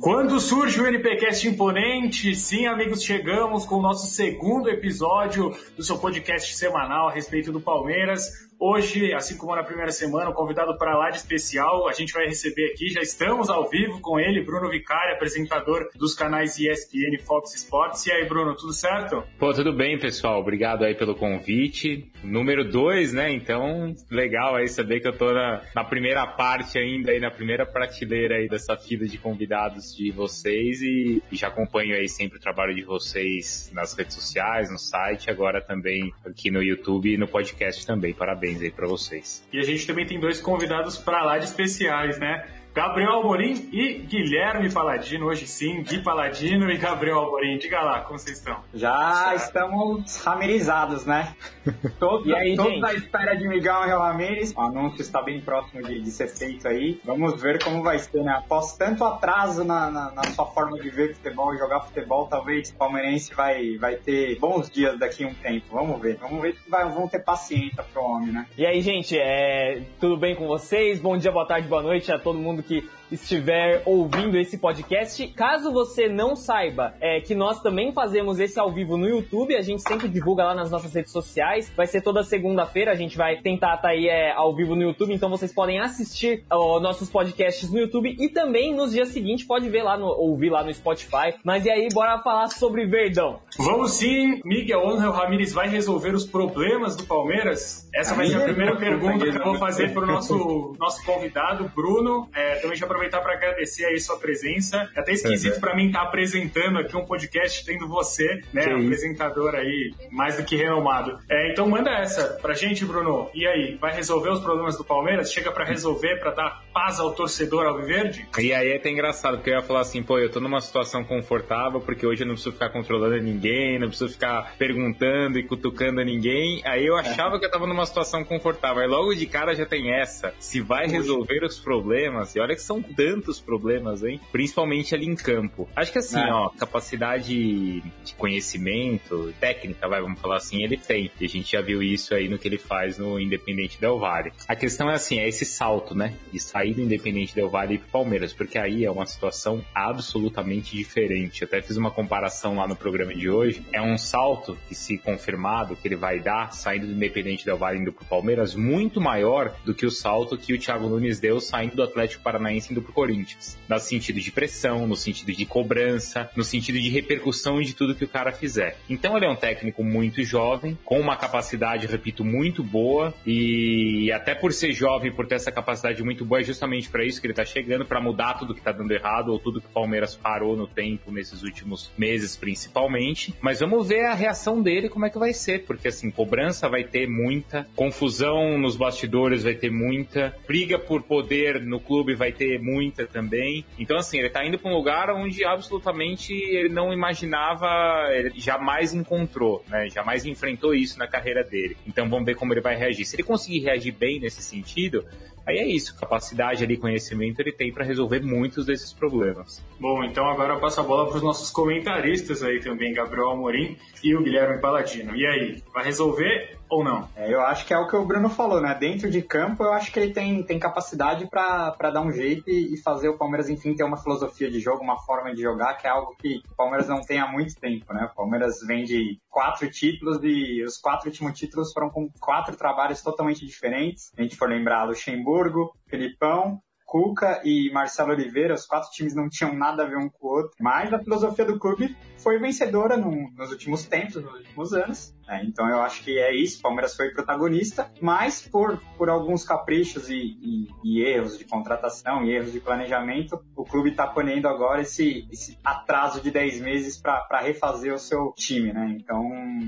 Quando surge o NPcast imponente, sim, amigos, chegamos com o nosso segundo episódio do seu podcast semanal a respeito do Palmeiras. Hoje, assim como na primeira semana, o convidado para lá de especial, a gente vai receber aqui, já estamos ao vivo com ele, Bruno Vicari, apresentador dos canais ESPN e Fox Sports. E aí, Bruno, tudo certo? Pô, tudo bem, pessoal. Obrigado aí pelo convite. Número dois, né? Então, legal aí saber que eu tô na, na primeira parte ainda, aí na primeira prateleira aí dessa fila de convidados de vocês e, e já acompanho aí sempre o trabalho de vocês nas redes sociais, no site, agora também aqui no YouTube e no podcast também. Parabéns parabéns aí para vocês. E a gente também tem dois convidados para lá de especiais, né? Gabriel Alborim e Guilherme Paladino, hoje sim, Gui Paladino e Gabriel Alborim. Diga lá, como vocês estão? Já estamos ramirizados, né? Todos, e aí, todos à espera de Miguel Angel Ramirez. O anúncio está bem próximo de, de, ser feito aí. Vamos ver como vai ser, né? Após tanto atraso na, na, na, sua forma de ver futebol e jogar futebol, talvez o palmeirense vai, vai ter bons dias daqui a um tempo. Vamos ver. Vamos ver que vai, vão ter paciência pro homem, né? E aí, gente, é... tudo bem com vocês? Bom dia, boa tarde, boa noite a todo mundo que estiver ouvindo esse podcast. Caso você não saiba é, que nós também fazemos esse ao vivo no YouTube, a gente sempre divulga lá nas nossas redes sociais. Vai ser toda segunda-feira, a gente vai tentar estar tá aí é, ao vivo no YouTube, então vocês podem assistir ó, nossos podcasts no YouTube e também nos dias seguintes pode ver lá no, ouvir lá no Spotify. Mas e aí, bora falar sobre Verdão. Vamos sim, Miguel Angel Ramírez vai resolver os problemas do Palmeiras? Essa vai ser a primeira pergunta que eu vou fazer para o nosso, nosso convidado, Bruno. É, também já aproveitar para agradecer aí sua presença. É até esquisito é, para mim estar tá apresentando aqui um podcast tendo você, né, que apresentador aí mais do que renomado. É, então manda essa pra gente, Bruno. E aí, vai resolver os problemas do Palmeiras? Chega para resolver, para dar paz ao torcedor alviverde? E aí é até engraçado, porque eu ia falar assim, pô, eu tô numa situação confortável porque hoje eu não preciso ficar controlando ninguém, não preciso ficar perguntando e cutucando ninguém. Aí eu achava que eu tava numa situação confortável. Aí logo de cara já tem essa. Se vai resolver os problemas, e olha que são tantos problemas, hein? Principalmente ali em campo. Acho que assim, é. ó, capacidade de conhecimento, técnica, vai, vamos falar assim, ele tem. E a gente já viu isso aí no que ele faz no Independente Del Valle. A questão é assim, é esse salto, né? De sair do Independente Del Valle e pro Palmeiras, porque aí é uma situação absolutamente diferente. Eu até fiz uma comparação lá no programa de hoje. É um salto que, se confirmado, que ele vai dar, saindo do Independente Del Valle indo pro Palmeiras, muito maior do que o salto que o Thiago Nunes deu saindo do Atlético Paranaense indo pro Corinthians. No sentido de pressão, no sentido de cobrança, no sentido de repercussão de tudo que o cara fizer. Então ele é um técnico muito jovem, com uma capacidade, repito, muito boa e até por ser jovem, por ter essa capacidade muito boa, é justamente para isso que ele tá chegando, para mudar tudo que tá dando errado ou tudo que o Palmeiras parou no tempo nesses últimos meses, principalmente. Mas vamos ver a reação dele, como é que vai ser, porque assim, cobrança vai ter muita, confusão nos bastidores vai ter muita, briga por poder no clube vai ter muita também. Então, assim, ele tá indo para um lugar onde absolutamente ele não imaginava, ele jamais encontrou, né? Jamais enfrentou isso na carreira dele. Então, vamos ver como ele vai reagir. Se ele conseguir reagir bem nesse sentido, Aí é isso, capacidade ali, conhecimento ele tem para resolver muitos desses problemas. Bom, então agora eu passo a bola para os nossos comentaristas aí também, Gabriel Amorim e o Guilherme Paladino. E aí, vai resolver ou não? É, eu acho que é o que o Bruno falou, né? Dentro de campo, eu acho que ele tem, tem capacidade para dar um jeito e, e, fazer o Palmeiras, enfim, ter uma filosofia de jogo, uma forma de jogar, que é algo que o Palmeiras não tem há muito tempo, né? O Palmeiras vem de quatro títulos e os quatro últimos títulos foram com quatro trabalhos totalmente diferentes. A gente for lembrar, Luxemburgo, Filipão, Cuca e Marcelo Oliveira, os quatro times não tinham nada a ver um com o outro, mas a filosofia do clube foi vencedora no, nos últimos tempos, nos últimos anos. Né? Então eu acho que é isso. Palmeiras foi protagonista, mas por, por alguns caprichos e, e, e erros de contratação e erros de planejamento, o clube está ponendo agora esse, esse atraso de 10 meses para refazer o seu time. Né? Então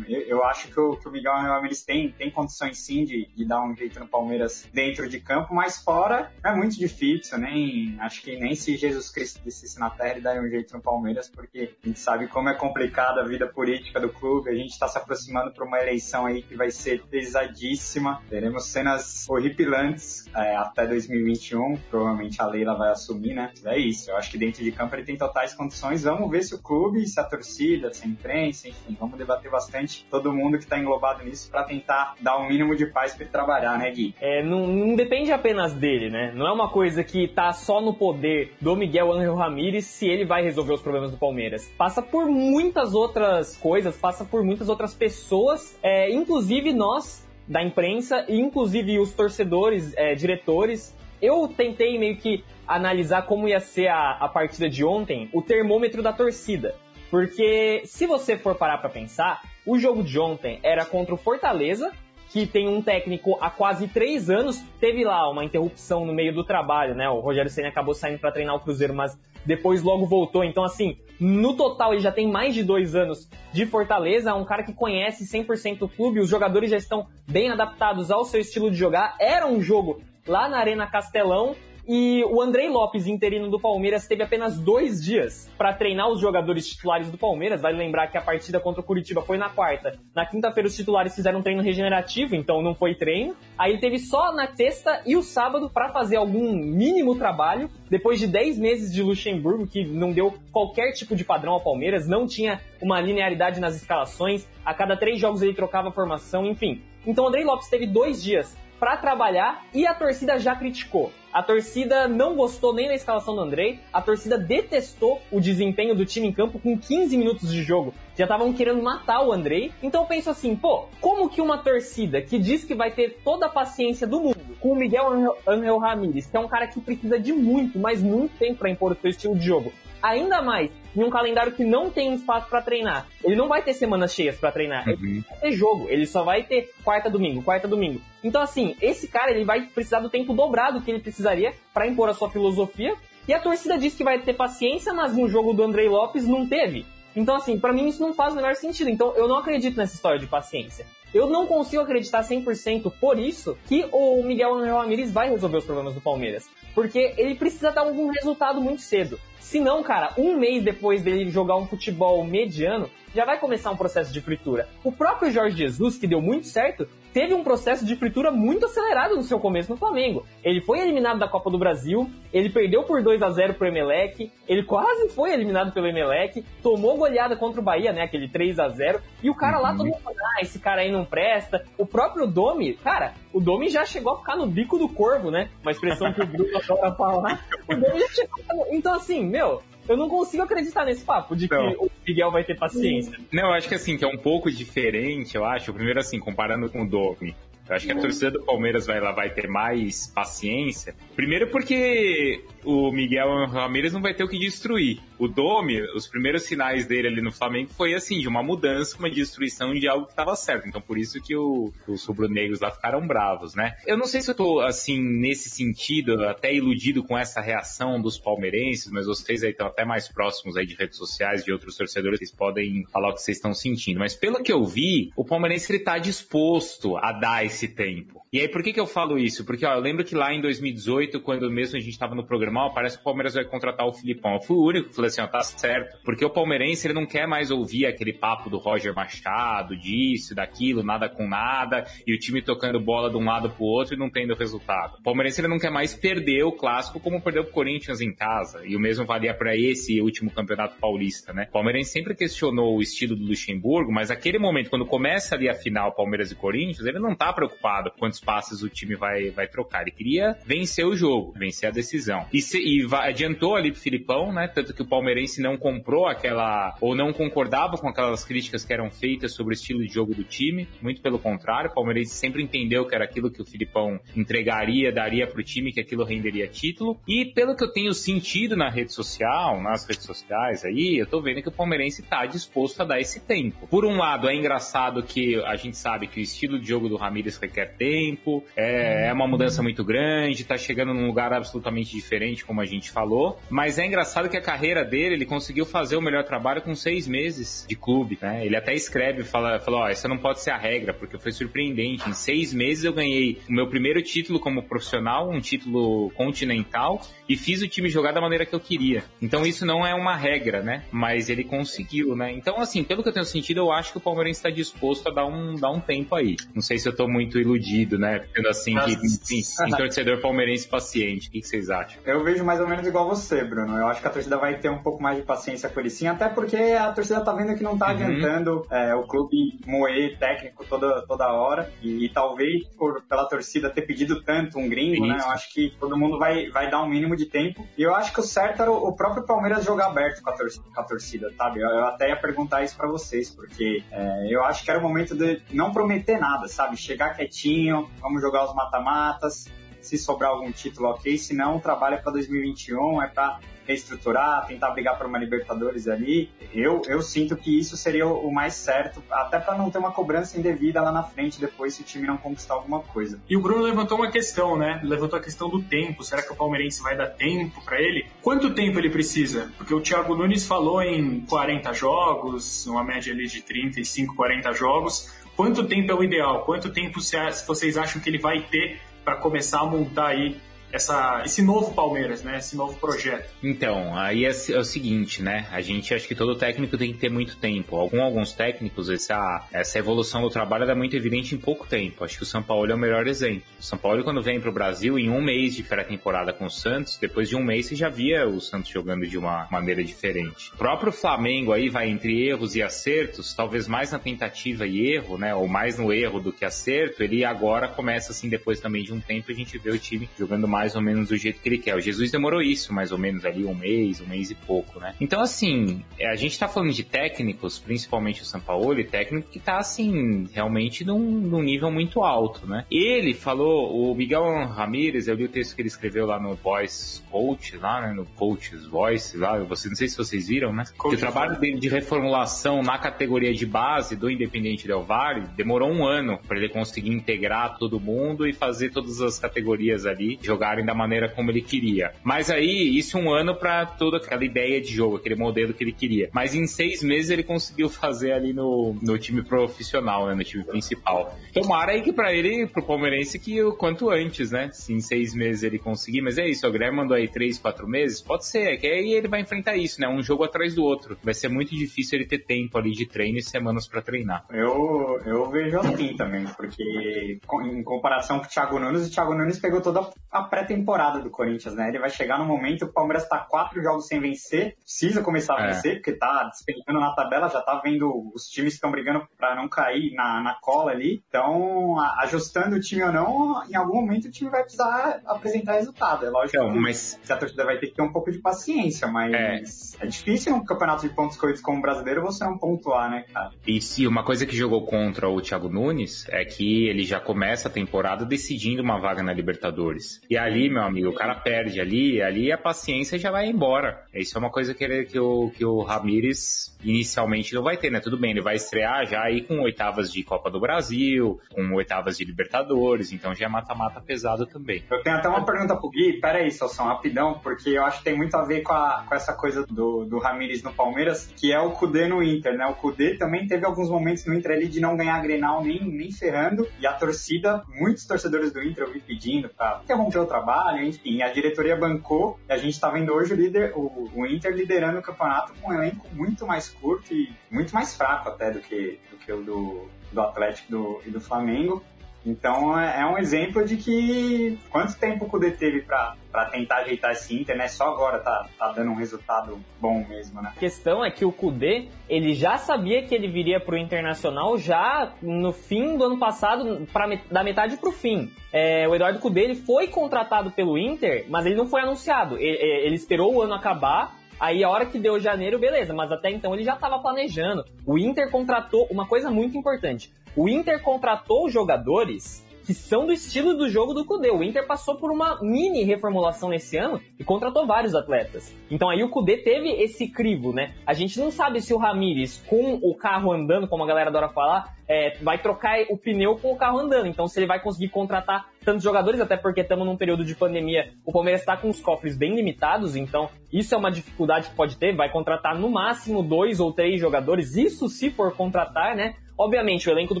eu, eu acho que o, que o Miguel Ramirez tem, tem condições sim de, de dar um jeito no Palmeiras dentro de campo, mas fora é muito difícil nem acho que nem se Jesus Cristo descesse na terra ele daria um jeito no Palmeiras, porque a gente sabe como é complicada a vida política do clube, a gente está se aproximando para uma eleição aí que vai ser pesadíssima, teremos cenas horripilantes é, até 2021, provavelmente a Leila vai assumir, né? É isso, eu acho que dentro de campo ele tem totais condições, vamos ver se o clube, se a torcida, se a imprensa, enfim, vamos debater bastante todo mundo que está englobado nisso para tentar dar um mínimo de paz para trabalhar, né, Gui? É, não, não depende apenas dele, né? Não é uma coisa que tá só no poder do Miguel Angel Ramírez se ele vai resolver os problemas do Palmeiras. Passa por muitas outras coisas, passa por muitas outras pessoas, é, inclusive nós da imprensa, e inclusive os torcedores, é, diretores. Eu tentei meio que analisar como ia ser a, a partida de ontem, o termômetro da torcida. Porque se você for parar para pensar, o jogo de ontem era contra o Fortaleza, que tem um técnico há quase três anos, teve lá uma interrupção no meio do trabalho, né? O Rogério Senna acabou saindo para treinar o Cruzeiro, mas depois logo voltou. Então, assim, no total ele já tem mais de dois anos de Fortaleza, é um cara que conhece 100% o clube, os jogadores já estão bem adaptados ao seu estilo de jogar. Era um jogo lá na Arena Castelão, e o Andrei Lopes, interino do Palmeiras, teve apenas dois dias para treinar os jogadores titulares do Palmeiras. Vale lembrar que a partida contra o Curitiba foi na quarta. Na quinta-feira, os titulares fizeram um treino regenerativo, então não foi treino. Aí ele teve só na sexta e o sábado para fazer algum mínimo trabalho. Depois de 10 meses de Luxemburgo, que não deu qualquer tipo de padrão ao Palmeiras, não tinha uma linearidade nas escalações. A cada três jogos ele trocava a formação, enfim. Então o Andrei Lopes teve dois dias para trabalhar e a torcida já criticou. A torcida não gostou nem da escalação do Andrei, a torcida detestou o desempenho do time em campo com 15 minutos de jogo. Já estavam querendo matar o Andrei. Então eu penso assim, pô, como que uma torcida que diz que vai ter toda a paciência do mundo com o Miguel Angel Ramírez, que é um cara que precisa de muito, mas muito tempo para impor o seu estilo de jogo, ainda mais em um calendário que não tem espaço para treinar. Ele não vai ter semanas cheias para treinar. Uhum. Ele vai ter jogo, ele só vai ter quarta domingo, quarta domingo. Então assim, esse cara ele vai precisar do tempo dobrado que ele precisaria para impor a sua filosofia. E a torcida diz que vai ter paciência, mas no jogo do Andrei Lopes não teve. Então assim, para mim isso não faz o menor sentido. Então eu não acredito nessa história de paciência. Eu não consigo acreditar 100% por isso que o Miguel Angel Ramirez vai resolver os problemas do Palmeiras. Porque ele precisa dar algum resultado muito cedo. Se não, cara, um mês depois dele jogar um futebol mediano, já vai começar um processo de fritura. O próprio Jorge Jesus, que deu muito certo, teve um processo de fritura muito acelerado no seu começo no Flamengo. Ele foi eliminado da Copa do Brasil, ele perdeu por 2 a 0 pro Emelec, ele quase foi eliminado pelo Emelec, tomou goleada contra o Bahia, né, aquele 3 a 0 e o cara uhum. lá todo mundo, ah, esse cara aí não presta. O próprio Domi, cara, o Domi já chegou a ficar no bico do corvo, né? Uma expressão que o Bruno adora falar. O Domi já chegou. Então assim, meu, eu não consigo acreditar nesse papo de não. que o Miguel vai ter paciência. Não, eu acho que assim, que é um pouco diferente, eu acho. Primeiro, assim, comparando com o Domi. Eu acho que a torcida do Palmeiras vai lá vai ter mais paciência. Primeiro porque o Miguel Ramirez não vai ter o que destruir. O Domi, os primeiros sinais dele ali no Flamengo foi assim, de uma mudança, uma destruição de algo que estava certo. Então por isso que o, os rubro-negros lá ficaram bravos, né? Eu não sei se eu tô, assim, nesse sentido, até iludido com essa reação dos palmeirenses, mas vocês aí estão até mais próximos aí de redes sociais, de outros torcedores, vocês podem falar o que vocês estão sentindo. Mas pelo que eu vi, o palmeirense ele tá disposto a dar esse esse tempo. E aí, por que, que eu falo isso? Porque, ó, eu lembro que lá em 2018, quando mesmo a gente estava no programa, ó, parece que o Palmeiras vai contratar o Filipão. Eu fui o único que falei assim, ó, tá certo. Porque o palmeirense, ele não quer mais ouvir aquele papo do Roger Machado, disso, daquilo, nada com nada, e o time tocando bola de um lado pro outro e não tendo resultado. O palmeirense, ele não quer mais perder o clássico como perdeu pro Corinthians em casa. E o mesmo valia para esse último campeonato paulista, né? O palmeirense sempre questionou o estilo do Luxemburgo, mas aquele momento, quando começa ali a final Palmeiras e Corinthians, ele não tá preocupado quantos passes o time vai, vai trocar. Ele queria vencer o jogo, vencer a decisão. E, se, e adiantou ali pro Filipão, né? Tanto que o palmeirense não comprou aquela, ou não concordava com aquelas críticas que eram feitas sobre o estilo de jogo do time. Muito pelo contrário, o palmeirense sempre entendeu que era aquilo que o Filipão entregaria, daria pro time, que aquilo renderia título. E pelo que eu tenho sentido na rede social, nas redes sociais aí, eu tô vendo que o palmeirense tá disposto a dar esse tempo. Por um lado, é engraçado que a gente sabe que o estilo de jogo do Ramires requer tempo, tempo, é, é uma mudança muito grande, tá chegando num lugar absolutamente diferente, como a gente falou. Mas é engraçado que a carreira dele, ele conseguiu fazer o melhor trabalho com seis meses de clube, né? Ele até escreve, fala, fala, ó, essa não pode ser a regra, porque foi surpreendente. Em seis meses eu ganhei o meu primeiro título como profissional, um título continental, e fiz o time jogar da maneira que eu queria. Então isso não é uma regra, né? Mas ele conseguiu, né? Então, assim, pelo que eu tenho sentido, eu acho que o Palmeiras está disposto a dar um, dar um tempo aí. Não sei se eu tô muito iludido, né? Tendo assim, que, em, torcedor palmeirense paciente. O que, que vocês acham? Eu vejo mais ou menos igual você, Bruno. Eu acho que a torcida vai ter um pouco mais de paciência com ele sim, até porque a torcida tá vendo que não tá uhum. adiantando é, o clube moer técnico toda, toda hora. E, e, talvez por, pela torcida ter pedido tanto um gringo, né? Eu acho que todo mundo vai, vai dar um mínimo de tempo. E eu acho que o certo era o, próprio Palmeiras jogar aberto com a torcida, com a torcida sabe? Eu, eu, até ia perguntar isso para vocês, porque é, eu acho que era o momento de não prometer nada, sabe? Chegar quietinho, vamos jogar os mata-matas, se sobrar algum título, ok. Se não, é para 2021, é para reestruturar, tentar brigar por uma Libertadores ali. Eu, eu sinto que isso seria o mais certo, até para não ter uma cobrança indevida lá na frente depois se o time não conquistar alguma coisa. E o Bruno levantou uma questão, né? Levantou a questão do tempo. Será que o palmeirense vai dar tempo para ele? Quanto tempo ele precisa? Porque o Thiago Nunes falou em 40 jogos, uma média ali de 35, 40 jogos. Quanto tempo é o ideal? Quanto tempo vocês acham que ele vai ter para começar a montar aí essa, esse novo Palmeiras, né? Esse novo projeto. Então, aí é, é, o seguinte, né? A gente acha que todo técnico tem que ter muito tempo. Algum, alguns técnicos, essa, essa evolução do trabalho é muito evidente em pouco tempo. Acho que o São Paulo é o melhor exemplo. O São Paulo, quando vem para o Brasil, em um mês de pré-temporada com o Santos, depois de um mês você já via o Santos jogando de uma maneira diferente. O próprio Flamengo aí vai entre erros e acertos, talvez mais na tentativa e erro, né? Ou mais no erro do que acerto. Ele agora começa assim, depois também de um tempo, a gente vê o time jogando mais mais ou menos do jeito que ele quer. O Jesus demorou isso, mais ou menos ali um mês, um mês e pouco, né? Então, assim, é, a gente tá falando de técnicos, principalmente o São Paulo, técnico que tá, assim, realmente num, num nível muito alto, né? Ele falou, o Miguel Ramírez, eu li o texto que ele escreveu lá no Voice Coach, lá, né? No Coach's Voice, lá, você, não sei se vocês viram, né? Coach o trabalho dele de reformulação na categoria de base do Independente Del Valle demorou um ano para ele conseguir integrar todo mundo e fazer todas as categorias ali, jogar da maneira como ele queria. Mas aí, isso um ano para toda aquela ideia de jogo, aquele modelo que ele queria. Mas em seis meses ele conseguiu fazer ali no, no time profissional, né, no time principal. Tomara aí que para ele, pro palmeirense, que o quanto antes, né? Se em seis meses ele conseguir. Mas é isso, o Guilherme mandou aí três, quatro meses? Pode ser, que aí ele vai enfrentar isso, né? Um jogo atrás do outro. Vai ser muito difícil ele ter tempo ali de treino e semanas para treinar. Eu, eu vejo assim também, porque em comparação com o Thiago Nunes, o Thiago Nunes pegou toda a pré pré-temporada do Corinthians, né? Ele vai chegar no momento que o Palmeiras está quatro jogos sem vencer, precisa começar a é. vencer, porque tá despencando na tabela, já tá vendo os times que estão brigando para não cair na, na cola ali. Então, ajustando o time ou não, em algum momento o time vai precisar apresentar resultado. É lógico então, mas... que a torcida vai ter que ter um pouco de paciência, mas é, é difícil num campeonato de pontos corridos como brasileiro você não pontuar, né, cara? E se uma coisa que jogou contra o Thiago Nunes é que ele já começa a temporada decidindo uma vaga na Libertadores. E ali ali, meu amigo, o cara perde ali, ali a paciência já vai embora. Isso é uma coisa que, ele, que, o, que o Ramires inicialmente não vai ter, né? Tudo bem, ele vai estrear já aí com oitavas de Copa do Brasil, com oitavas de Libertadores, então já é mata-mata pesado também. Eu tenho até uma pergunta pro Gui, pera aí, Salsão, rapidão, porque eu acho que tem muito a ver com, a, com essa coisa do, do Ramires no Palmeiras, que é o Cudê no Inter, né? O Cudê também teve alguns momentos no Inter ali de não ganhar Grenal nem, nem ferrando, e a torcida, muitos torcedores do Inter eu vi pedindo pra interromper o trabalho, enfim, a diretoria bancou e a gente está vendo hoje o, líder, o, o, Inter liderando o campeonato com um elenco muito mais curto e muito mais fraco até do que, do, que o do, do Atlético do, e do Flamengo. Então é, é um exemplo de que quanto tempo o Cudê teve para tentar ajeitar esse Inter, né? Só agora tá, tá dando um resultado bom mesmo, né? A questão é que o Cudê, ele já sabia que ele viria pro Internacional já no fim do ano passado, pra, da metade pro fim. É, o Eduardo Cudê, ele foi contratado pelo Inter, mas ele não foi anunciado. Ele, ele esperou o ano acabar Aí a hora que deu janeiro, beleza, mas até então ele já estava planejando. O Inter contratou uma coisa muito importante. O Inter contratou jogadores que são do estilo do jogo do Kudê. O Inter passou por uma mini reformulação nesse ano e contratou vários atletas. Então aí o Kudê teve esse crivo, né? A gente não sabe se o Ramires, com o carro andando, como a galera adora falar, é, vai trocar o pneu com o carro andando. Então se ele vai conseguir contratar tantos jogadores, até porque estamos num período de pandemia, o Palmeiras está com os cofres bem limitados, então isso é uma dificuldade que pode ter. Vai contratar no máximo dois ou três jogadores, isso se for contratar, né? Obviamente, o elenco do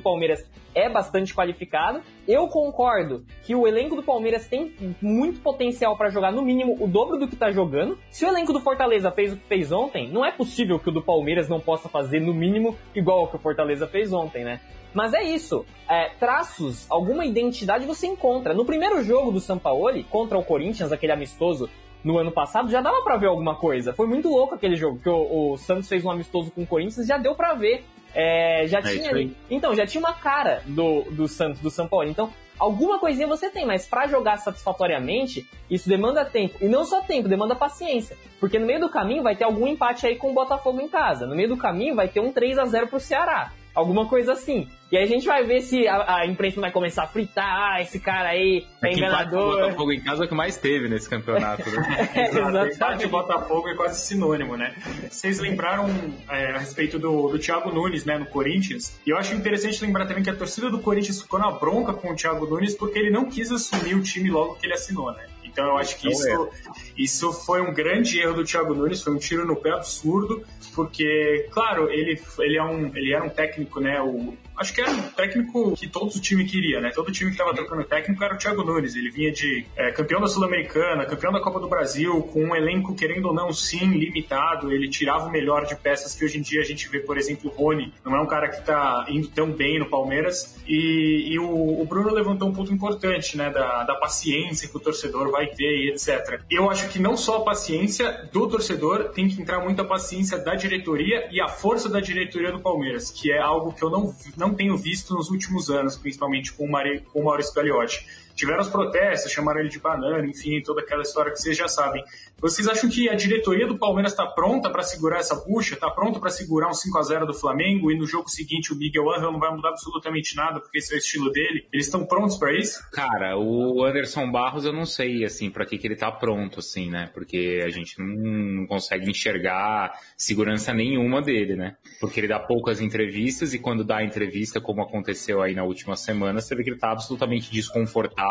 Palmeiras é bastante qualificado. Eu concordo que o elenco do Palmeiras tem muito potencial para jogar no mínimo o dobro do que está jogando. Se o elenco do Fortaleza fez o que fez ontem, não é possível que o do Palmeiras não possa fazer no mínimo igual ao que o Fortaleza fez ontem, né? Mas é isso. É, traços, alguma identidade você encontra. No primeiro jogo do Sampaoli contra o Corinthians, aquele amistoso no ano passado, já dava para ver alguma coisa. Foi muito louco aquele jogo, que o, o Santos fez um amistoso com o Corinthians, já deu para ver é, já é tinha. Então, já tinha uma cara do, do Santos, do São Paulo. Então, alguma coisinha você tem, mas para jogar satisfatoriamente, isso demanda tempo. E não só tempo, demanda paciência. Porque no meio do caminho vai ter algum empate aí com o Botafogo em casa. No meio do caminho vai ter um 3 a 0 pro Ceará. Alguma coisa assim. E aí a gente vai ver se a, a imprensa vai começar a fritar, ah, esse cara aí é enganador. O Botafogo em casa é o que mais teve nesse campeonato. Né? é, exatamente. Botafogo é quase sinônimo, né? Vocês lembraram é, a respeito do, do Thiago Nunes, né, no Corinthians? E eu acho interessante lembrar também que a torcida do Corinthians ficou na bronca com o Thiago Nunes porque ele não quis assumir o time logo que ele assinou, né? Então eu acho que então, isso, é. isso foi um grande erro do Thiago Nunes, foi um tiro no pé absurdo, porque, claro, ele, ele, é um, ele era um técnico, né? O, acho que era um técnico que todo o time queria, né? Todo time que estava trocando técnico era o Thiago Nunes. Ele vinha de é, campeão da Sul-Americana, campeão da Copa do Brasil, com um elenco, querendo ou não, sim, limitado. Ele tirava o melhor de peças que hoje em dia a gente vê, por exemplo, o Rony. Não é um cara que está indo tão bem no Palmeiras. E, e o, o, Bruno levantou um ponto importante, né? Da, da paciência que o torcedor vai ter e etc. Eu acho que não só a paciência do torcedor, tem que entrar muito a paciência da diretoria e a força da diretoria do Palmeiras, que é algo que eu não, não não tenho visto nos últimos anos, principalmente com o, Mari, com Maurício Gagliotti. Tiveram os protestos, chamaram ele de banana, enfim, toda aquela história que vocês já sabem. Vocês acham que a diretoria do Palmeiras está pronta para segurar essa bucha? Está pronta para segurar um 5 a 0 do Flamengo e no jogo seguinte o Miguel Angel não vai mudar absolutamente nada porque esse é o estilo dele? Eles estão prontos para isso? Cara, o Anderson Barros eu não sei assim para que, que ele está pronto assim, né? Porque a gente não, não consegue enxergar segurança nenhuma dele, né? Porque ele dá poucas entrevistas e quando dá entrevista, como aconteceu aí na última semana, você vê que ele está absolutamente desconfortável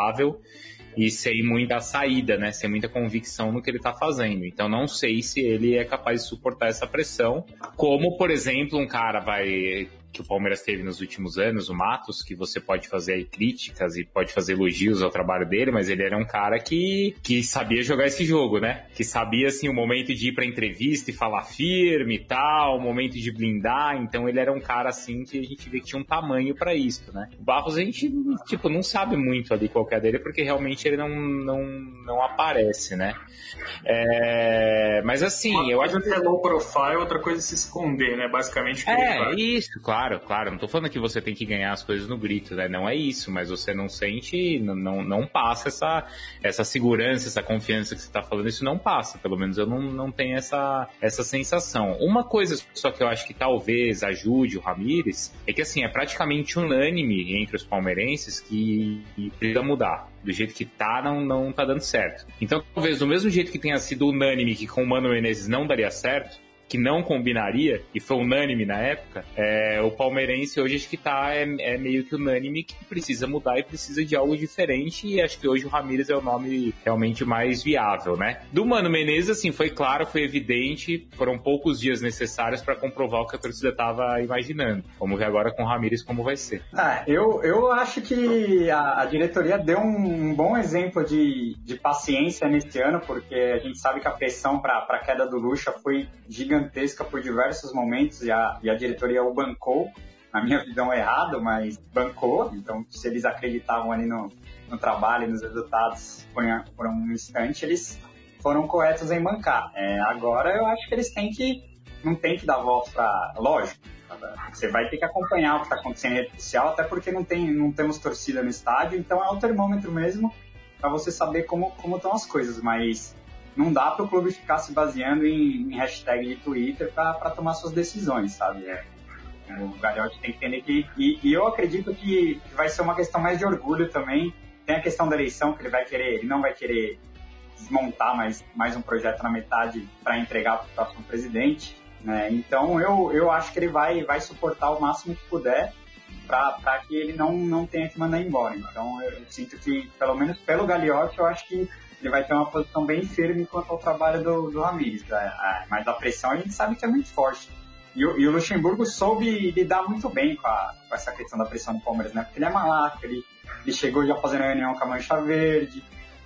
e sem muita saída, né? Sem muita convicção no que ele está fazendo. Então não sei se ele é capaz de suportar essa pressão. Como, por exemplo, um cara vai que o Palmeiras teve nos últimos anos, o Matos, que você pode fazer críticas e pode fazer elogios ao trabalho dele, mas ele era um cara que, que sabia jogar esse jogo, né? Que sabia, assim, o momento de ir pra entrevista e falar firme e tal, o momento de blindar, então ele era um cara, assim, que a gente vê que tinha um tamanho para isso, né? O Barros a gente, tipo, não sabe muito ali qual é dele, porque realmente ele não, não, não aparece, né? É... Mas assim, Uma eu acho que... é low profile, outra coisa é se esconder, né? Basicamente. É, isso, claro Claro, claro. Não tô falando que você tem que ganhar as coisas no grito, né? Não é isso, mas você não sente, não, não passa essa, essa segurança, essa confiança que você tá falando, isso não passa. Pelo menos eu não, não tenho essa, essa sensação. Uma coisa só que eu acho que talvez ajude o Ramires é que, assim, é praticamente unânime entre os palmeirenses que, que precisa mudar do jeito que tá, não, não tá dando certo. Então, talvez do mesmo jeito que tenha sido unânime que com o Mano Menezes não daria certo, que não combinaria, e foi unânime na época, é, o palmeirense hoje acho que tá, é, é, meio que unânime que precisa mudar e precisa de algo diferente, e acho que hoje o Ramires é o nome realmente mais viável, né? Do Mano Menezes, assim, foi claro, foi evidente, foram poucos dias necessários para comprovar o que a torcida tava imaginando. Vamos ver agora com o Ramires como vai ser. Ah, eu, eu acho que a, a diretoria deu um, bom exemplo de, de paciência nesse ano, porque a gente sabe que a pressão para a queda do Lucha foi gigantesca gigantesca por diversos momentos e a, e a diretoria o bancou, na minha visão errado, mas bancou. Então, se eles acreditavam ali no, no trabalho e nos resultados por, por, um instante, eles foram corretos em bancar. É, agora, eu acho que eles têm que, não tem que dar volta para, lógico, você vai ter que acompanhar o que está acontecendo em rede social, até porque não, tem, não temos torcida no estádio, então é o termômetro mesmo para você saber como, como estão as coisas, mas não dá para o clube ficar se baseando em, em hashtag de Twitter para tomar suas decisões, sabe? É, O Gagliotti tem que entender que. E, e, eu acredito que vai ser uma questão mais de orgulho também. Tem a questão da eleição, que ele vai querer, ele não vai querer desmontar mais, mais um projeto na metade para entregar para o próximo presidente. Né? Então eu, eu acho que ele vai, vai suportar o máximo que puder para que ele não, não tenha que mandar embora. Então eu sinto que, pelo menos pelo Gagliotti, eu acho que ele vai ter uma posição bem firme quanto ao trabalho do, do Ramires. Né? Mas a pressão a gente sabe que é muito forte. E, e, o Luxemburgo soube lidar muito bem com, a, com, essa questão da pressão do Palmeiras, né? Porque ele é malaco, ele, ele chegou já fazendo reunião com a Mancha Verde,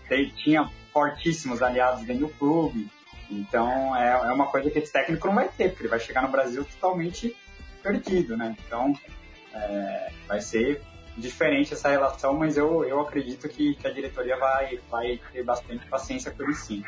ele tinha fortíssimos aliados dentro do clube. Então é, é uma coisa que esse técnico não vai ter, porque ele vai chegar no Brasil totalmente perdido, né? Então é, vai ser diferente essa relação, mas eu, eu acredito que, que a diretoria vai, vai ter bastante paciência por isso sim.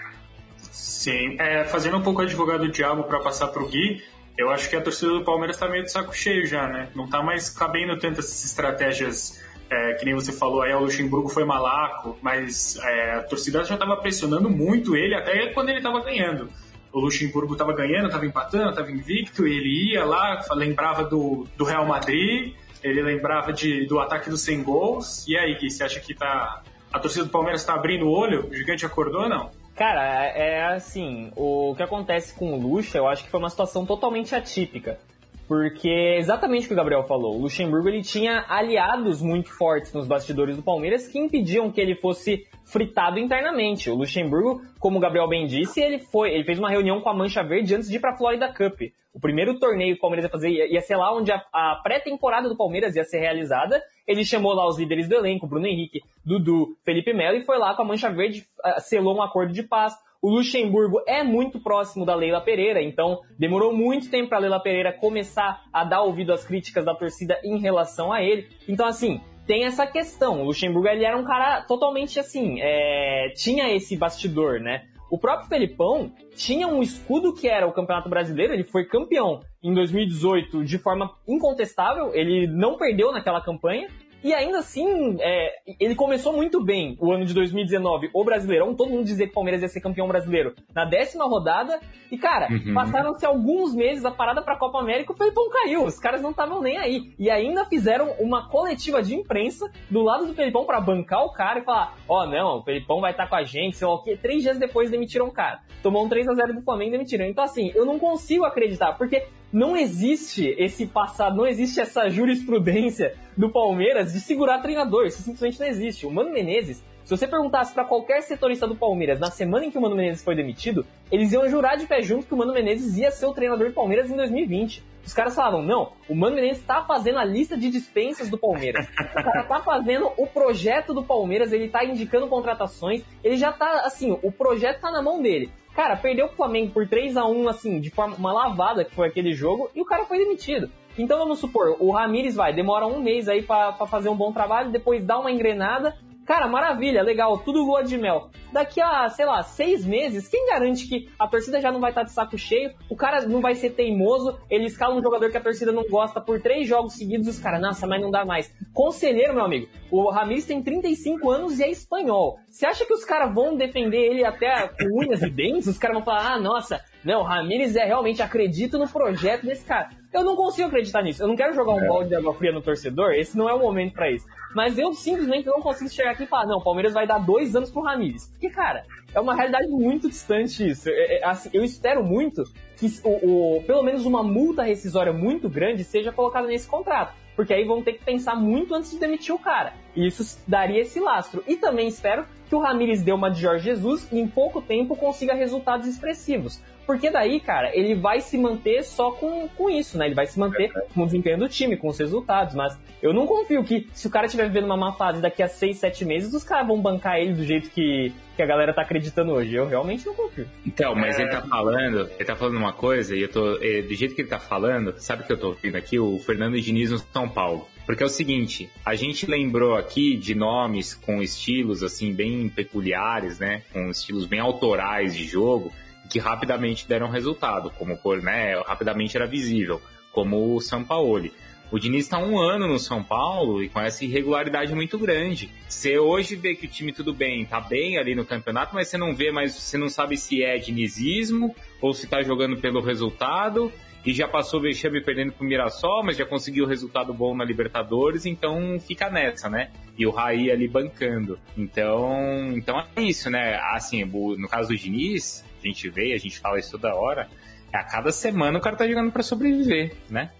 Sim, é, fazendo um pouco advogado do diabo para passar para o Gui, eu acho que a torcida do Palmeiras está meio de saco cheio já, né? Não está mais cabendo tantas estratégias é, que nem você falou aí, o Luxemburgo foi malaco, mas é, a torcida já estava pressionando muito ele até quando ele estava ganhando. O Luxemburgo estava ganhando, estava empatando, estava invicto, ele ia lá, lembrava do, do Real Madrid, ele lembrava de, do ataque dos 100 gols. E aí, Gui, você acha que tá, a torcida do Palmeiras está abrindo o olho? O gigante acordou ou não? Cara, é, é assim, o que acontece com o Luxa, eu acho que foi uma situação totalmente atípica. Porque é exatamente o que o Gabriel falou. O Luxemburgo ele tinha aliados muito fortes nos bastidores do Palmeiras que impediam que ele fosse fritado internamente. O Luxemburgo, como o Gabriel bem disse, ele foi, ele fez uma reunião com a Mancha Verde antes de ir para a Florida Cup. O primeiro torneio que o Palmeiras ia fazer ia, ia ser lá onde a, a pré-temporada do Palmeiras ia ser realizada. Ele chamou lá os líderes do elenco, Bruno Henrique, Dudu, Felipe Melo, e foi lá com a Mancha Verde, uh, selou um acordo de paz. O Luxemburgo é muito próximo da Leila Pereira, então demorou muito tempo para Leila Pereira começar a dar ouvido às críticas da torcida em relação a ele. Então, assim, tem essa questão. O Luxemburgo ele era um cara totalmente assim, é... tinha esse bastidor, né? O próprio Felipão tinha um escudo que era o Campeonato Brasileiro, ele foi campeão em 2018 de forma incontestável, ele não perdeu naquela campanha, e ainda assim, é, ele começou muito bem o ano de 2019, o Brasileirão. Todo mundo dizia que o Palmeiras ia ser campeão brasileiro na décima rodada. E, cara, uhum. passaram-se alguns meses a parada pra Copa América o Felipão caiu. Os caras não estavam nem aí. E ainda fizeram uma coletiva de imprensa do lado do Felipão para bancar o cara e falar: Ó, oh, não, o Felipão vai estar tá com a gente, sei lá o quê. Três dias depois demitiram o cara. Tomou um 3 a 0 do Flamengo e demitiram. Então, assim, eu não consigo acreditar, porque não existe esse passado, não existe essa jurisprudência do Palmeiras de segurar treinador. Isso simplesmente não existe. O Mano Menezes, se você perguntasse para qualquer setorista do Palmeiras na semana em que o Mano Menezes foi demitido, eles iam jurar de pé junto que o Mano Menezes ia ser o treinador do Palmeiras em 2020. Os caras falavam, não, o Mano Menezes está fazendo a lista de dispensas do Palmeiras. O cara tá fazendo o projeto do Palmeiras, ele tá indicando contratações, ele já tá, assim, o projeto tá na mão dele. Cara, perdeu o Flamengo por 3 a 1 assim, de forma uma lavada que foi aquele jogo, e o cara foi demitido. Então vamos supor, o Ramires vai, demora um mês aí para fazer um bom trabalho, depois dá uma engrenada, Cara, maravilha, legal, tudo lua de mel. Daqui a, sei lá, seis meses, quem garante que a torcida já não vai estar de saco cheio, o cara não vai ser teimoso, ele escala um jogador que a torcida não gosta por três jogos seguidos, os caras, nossa, mas não dá mais. Conselheiro, meu amigo, o Ramirez tem 35 anos e é espanhol. Você acha que os caras vão defender ele até com unhas e dentes? Os caras vão falar, ah, nossa, não, o Ramirez é realmente, acredito no projeto desse cara. Eu não consigo acreditar nisso. Eu não quero jogar um é. balde de água fria no torcedor, esse não é o momento para isso. Mas eu simplesmente não consigo chegar aqui e falar, não, o Palmeiras vai dar dois anos pro Ramires. Porque, cara, é uma realidade muito distante isso. É, é, assim, eu espero muito que o, o, pelo menos uma multa rescisória muito grande seja colocada nesse contrato. Porque aí vão ter que pensar muito antes de demitir o cara. E isso daria esse lastro. E também espero que o Ramires dê uma de Jorge Jesus e em pouco tempo consiga resultados expressivos. Porque daí, cara, ele vai se manter só com, com isso, né? Ele vai se manter com o desempenho do time, com os resultados. Mas eu não confio que se o cara estiver vivendo uma má fase daqui a seis, sete meses, os caras vão bancar ele do jeito que, que a galera tá acreditando hoje. Eu realmente não confio. Então, mas é... ele tá falando, ele tá falando uma coisa, e eu tô. É, do jeito que ele tá falando, sabe o que eu tô ouvindo aqui? O Fernando Diniz no São Paulo. Porque é o seguinte, a gente lembrou aqui de nomes com estilos assim bem peculiares, né? Com estilos bem autorais de jogo que rapidamente deram resultado, como por, né, rapidamente era visível, como o São Paulo. O Diniz está um ano no São Paulo e com essa irregularidade muito grande. Você hoje vê que o time tudo bem, tá bem ali no campeonato, mas você não vê mais, você não sabe se é dinizismo ou se tá jogando pelo resultado. e já passou o vexame perdendo pro Mirassol, mas já conseguiu resultado bom na Libertadores, então fica nessa, né? E o Raí ali bancando. Então, então é isso, né? Assim, no caso do Diniz, a gente vê, a gente fala isso toda hora, a cada semana o cara tá jogando para sobreviver, né?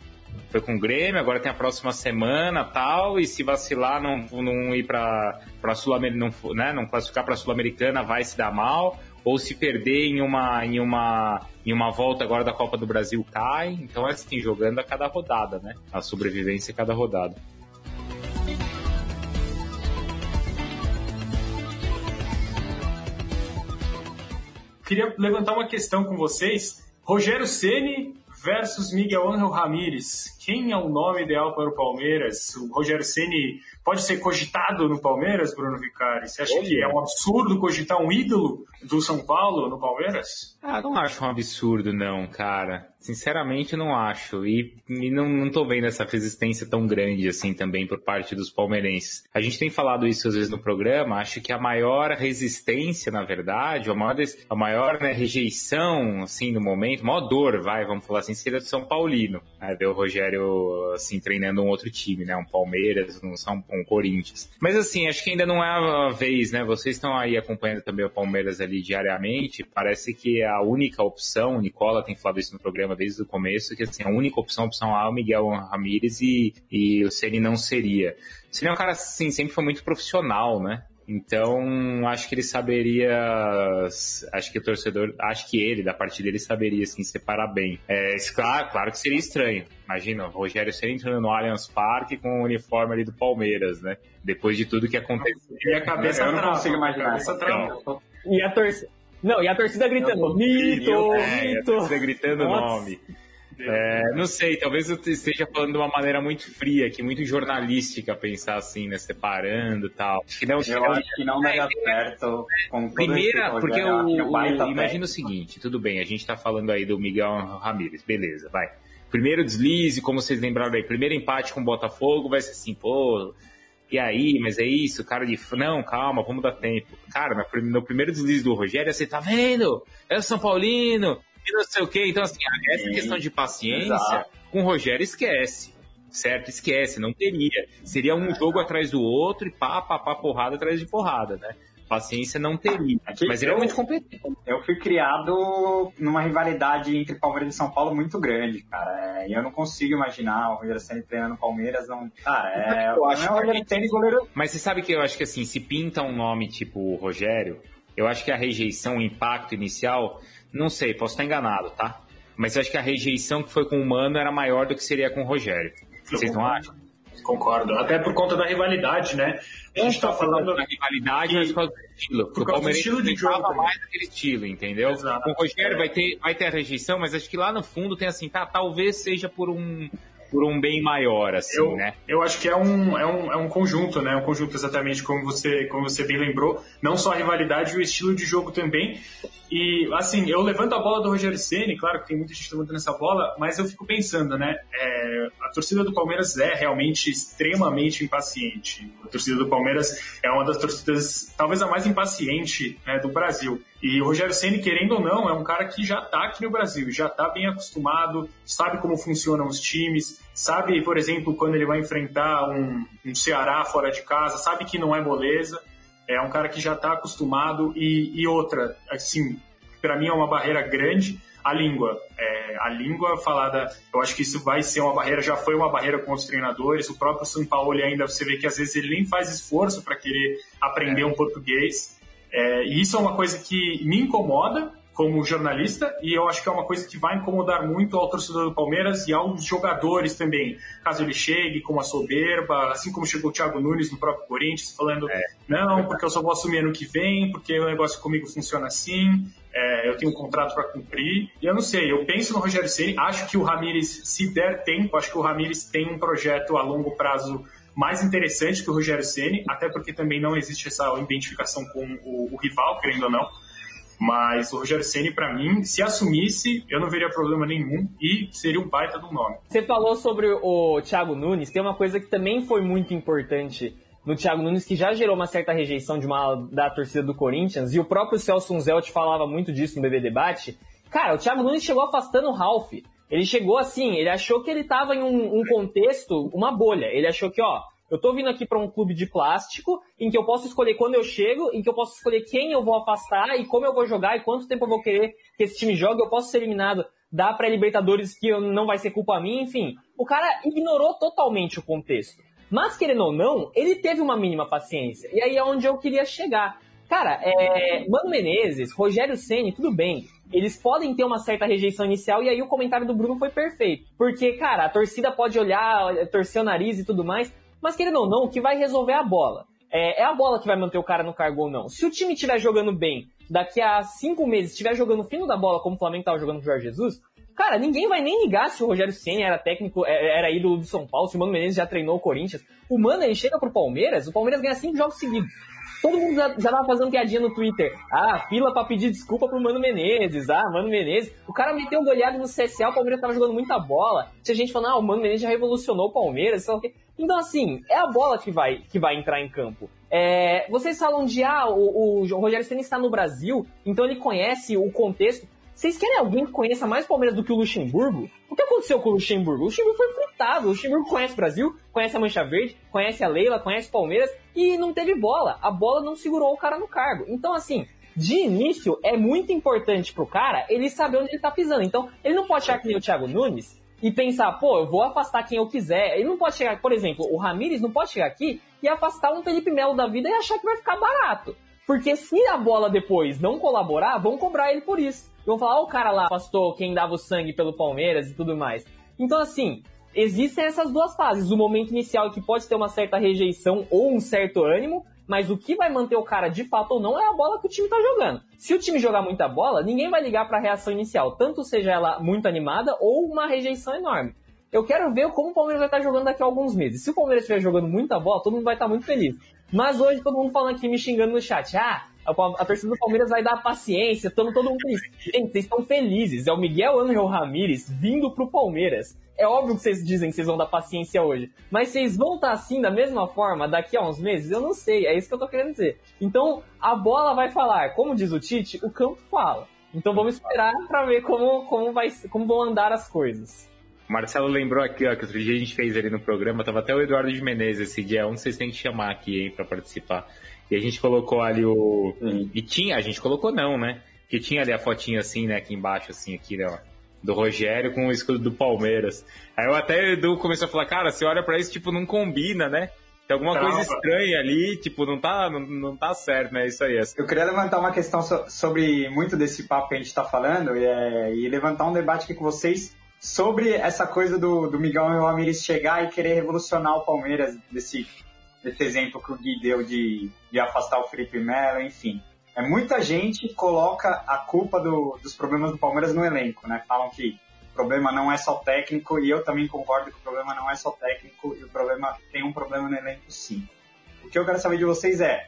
Foi com o Grêmio, agora tem a próxima semana tal, e se vacilar, não, não ir para Sul-Americana, não, né, não classificar para Sul-Americana, vai se dar mal ou se perder em uma, em uma, em uma volta agora da Copa do Brasil cai. Então é assim, jogando a cada rodada, né? A sobrevivência a cada rodada. Queria levantar uma questão com vocês. Rogério Ceni versus Miguel Ángel Ramírez. Quem é o nome ideal para o Palmeiras? O Rogério Ceni pode ser cogitado no Palmeiras, Bruno Vicari? Você acha que é um absurdo cogitar um ídolo do São Paulo no Palmeiras? Ah, não acho um absurdo, não, cara. Sinceramente, não acho. E, e não, não tô vendo essa resistência tão grande assim também por parte dos palmeirenses. A gente tem falado isso às vezes no programa. Acho que a maior resistência, na verdade, a maior, a maior né, rejeição, assim, no momento, a maior dor, vai, vamos falar assim, seria do São Paulino. Né, ver o Rogério, assim, treinando um outro time, né? Um Palmeiras, um, São, um Corinthians. Mas, assim, acho que ainda não é a vez, né? Vocês estão aí acompanhando também o Palmeiras ali diariamente. Parece que a única opção, o Nicola tem falado isso no programa desde o começo, que assim, a única opção, a opção A é o Miguel Ramírez e, e o Ceni não seria. Ceni é um cara, assim, sempre foi muito profissional, né? Então, acho que ele saberia. Acho que o torcedor. Acho que ele, da parte dele, saberia assim, separar bem. É, claro, claro que seria estranho. Imagina, o Rogério Ceni entrando no Allianz Parque com o uniforme ali do Palmeiras, né? Depois de tudo que aconteceu. E a cabeça eu não trava, consigo imaginar. E a torcida. Não, e a torcida gritando, mito, é, mito. A torcida gritando o nome. É, não sei, talvez eu esteja falando de uma maneira muito fria, que muito jornalística pensar assim, né? Separando e tal. Acho que não, eu acho que não daria certo. Primeira, porque eu, eu imagino o seguinte, tudo bem, a gente tá falando aí do Miguel Ramírez, beleza, vai. Primeiro deslize, como vocês lembraram aí, primeiro empate com o Botafogo vai ser assim, pô, e aí, mas é isso, cara de. Não, calma, vamos dar tempo. Cara, no primeiro deslize do Rogério, você tá vendo? É o São Paulino, não sei o quê. Então, assim, essa Sim. questão de paciência, Exato. com o Rogério, esquece. Certo? Esquece, não teria. Seria um jogo atrás do outro e pá, pá, pá, porrada atrás de porrada, né? paciência não teria. Aqui, mas ele é muito competente. Eu fui criado numa rivalidade entre Palmeiras e São Paulo muito grande, cara. É, e eu não consigo imaginar o Rogério Senna treinando Palmeiras. Não... Cara, é. Eu acho é que... Tênis, goleiro... Mas você sabe que eu acho que assim, se pinta um nome tipo o Rogério, eu acho que a rejeição, o impacto inicial, não sei, posso estar enganado, tá? Mas eu acho que a rejeição que foi com o Mano era maior do que seria com o Rogério. Vocês não acham? Concordo. Até por conta da rivalidade, né? A gente está falando da rivalidade, que... mas por causa do estilo. Por causa do estilo de jogo. mais daquele estilo, entendeu? Exato. O Rogério vai ter, vai ter a rejeição, mas acho que lá no fundo tem assim, tá, talvez seja por um por um bem maior, assim, eu, né? Eu acho que é um, é, um, é um conjunto, né? Um conjunto exatamente como você, como você bem lembrou. Não só a rivalidade, o estilo de jogo também. E, assim, eu levanto a bola do Rogério Ceni, claro que tem muita gente levantando essa bola, mas eu fico pensando, né? É, a torcida do Palmeiras é realmente extremamente impaciente. A torcida do Palmeiras é uma das torcidas, talvez a mais impaciente né, do Brasil. E o Rogério Ceni, querendo ou não, é um cara que já está aqui no Brasil, já está bem acostumado, sabe como funcionam os times, sabe, por exemplo, quando ele vai enfrentar um, um Ceará fora de casa, sabe que não é moleza. É um cara que já está acostumado e, e, outra, assim, para mim é uma barreira grande a língua. É, a língua falada, eu acho que isso vai ser uma barreira, já foi uma barreira com os treinadores. O próprio São Paulo ainda você vê que às vezes ele nem faz esforço para querer aprender é. um português. É, e isso é uma coisa que me incomoda, como jornalista e eu acho que é uma coisa que vai incomodar muito ao torcedor do Palmeiras e aos jogadores também, caso ele chegue com uma soberba, assim como chegou o Thiago Nunes no próprio Corinthians, falando é. não, porque eu só vou assumir ano que vem, porque o negócio comigo funciona assim, é, eu tenho um contrato para cumprir. E eu não sei, eu penso no Rogério Ceni, acho que o Ramires, se der tempo, acho que o Ramires tem um projeto a longo prazo mais interessante que o Rogério Ceni, até porque também não existe essa identificação com o, o rival, querendo ou não. Mas o Rogério Ceni, para mim, se assumisse, eu não veria problema nenhum e seria um baita do nome. Você falou sobre o Thiago Nunes, tem uma coisa que também foi muito importante no Thiago Nunes, que já gerou uma certa rejeição de uma da torcida do Corinthians, e o próprio Celso Zelt falava muito disso no BB Debate. Cara, o Thiago Nunes chegou afastando o Ralph. Ele chegou assim, ele achou que ele estava em um, um, contexto, uma bolha. Ele achou que, ó, eu tô vindo aqui para um clube de plástico, em que eu posso escolher quando eu chego, em que eu posso escolher quem eu vou afastar e como eu vou jogar e quanto tempo eu vou querer que esse time jogue. Eu posso ser eliminado da pré-Libertadores que não vai ser culpa minha, enfim. O cara ignorou totalmente o contexto. Mas, querendo ou não, ele teve uma mínima paciência. E aí é onde eu queria chegar. Cara, é, Mano Menezes, Rogério Ceni, tudo bem. Eles podem ter uma certa rejeição inicial e aí o comentário do Bruno foi perfeito. Porque, cara, a torcida pode olhar, torcer o nariz e tudo mais, mas querendo ou não, o que vai resolver é a bola. É, é a bola que vai manter o cara no cargo ou não. Se o time estiver jogando bem, daqui a cinco meses estiver jogando fino da bola como o Flamengo estava jogando com o Jorge Jesus, Cara, ninguém vai nem ligar se o Rogério Senna era técnico, é, era ídolo do São Paulo, se o Mano Menezes já treinou o Corinthians. O Mano, ele chega pro Palmeiras, o Palmeiras ganha cinco jogos seguidos. Todo mundo já, já tava fazendo piadinha no Twitter. Ah, fila pra pedir desculpa pro Mano Menezes. Ah, Mano Menezes. O cara meteu um goleado no CSA, o Palmeiras tava jogando muita bola. Tinha gente falando, ah, o Mano Menezes já revolucionou o Palmeiras. Sei Então, assim, é a bola que vai, que vai entrar em campo. É, vocês falam de, ah, o, o Rogério Senna está no Brasil, então ele conhece o contexto. Vocês querem alguém que conheça mais Palmeiras do que o Luxemburgo? O que aconteceu com o Luxemburgo? O Luxemburgo foi fritado. O Luxemburgo conhece o Brasil, conhece a Mancha Verde, conhece a Leila, conhece Palmeiras e não teve bola. A bola não segurou o cara no cargo. Então, assim, de início, é muito importante pro cara ele saber onde ele tá pisando. Então, ele não pode chegar que nem o Thiago Nunes e pensar, pô, eu vou afastar quem eu quiser. Ele não pode chegar, por exemplo, o Ramires não pode chegar aqui e afastar um Felipe Melo da vida e achar que vai ficar barato. Porque se a bola depois não colaborar, vão cobrar ele por isso. Vão falar, ó, o cara lá afastou quem dava o sangue pelo Palmeiras e tudo mais. Então, assim, existem essas duas fases. O momento inicial que pode ter uma certa rejeição ou um certo ânimo, mas o que vai manter o cara de fato ou não é a bola que o time tá jogando. Se o time jogar muita bola, ninguém vai ligar para a reação inicial, tanto seja ela muito animada ou uma rejeição enorme. Eu quero ver como o Palmeiras vai estar jogando daqui a alguns meses. Se o Palmeiras estiver jogando muita bola, todo mundo vai estar muito feliz. Mas hoje todo mundo falando aqui, me xingando no chat. Ah, a, torcida do Palmeiras vai dar paciência, todo, todo mundo feliz. Gente, vocês estão felizes. É o Miguel Angel Ramírez vindo pro Palmeiras. É óbvio que vocês dizem que vocês vão dar paciência hoje. Mas vocês vão estar assim da mesma forma daqui a uns meses? Eu não sei. É isso que eu tô querendo dizer. Então, a bola vai falar. Como diz o Tite, o campo fala. Então vamos esperar para ver como, como, vai, como vão andar as coisas. Marcelo lembrou aqui, ó, que outro dia a gente fez ali no programa, tava até o Eduardo de Menezes esse dia, um vocês têm que chamar aqui, hein, pra participar. E a gente colocou ali o... Sim. E tinha, a gente colocou não, né? Que tinha ali a fotinha assim, né, aqui embaixo, assim, aqui, né, ó, do Rogério com o escudo do Palmeiras. Aí eu até, o Edu começou a falar, cara, você olha pra isso, tipo, não combina, né? Tem alguma coisa estranha ali, tipo, não tá, não, não tá certo, né? Isso aí. É... Eu queria levantar uma questão so, sobre muito desse papo que a gente tá falando e, é, e levantar um debate aqui com vocês sobre essa coisa do, do Miguel Ramirez chegar e querer revolucionar o Palmeiras, desse, desse exemplo que o Gui deu de, de afastar o Felipe Melo, enfim. É, muita gente coloca a culpa do, dos problemas do Palmeiras no elenco, né? Falam que o problema não é só técnico, e eu também concordo que o problema não é só técnico, e o problema tem um problema no elenco sim. O que eu quero saber de vocês é,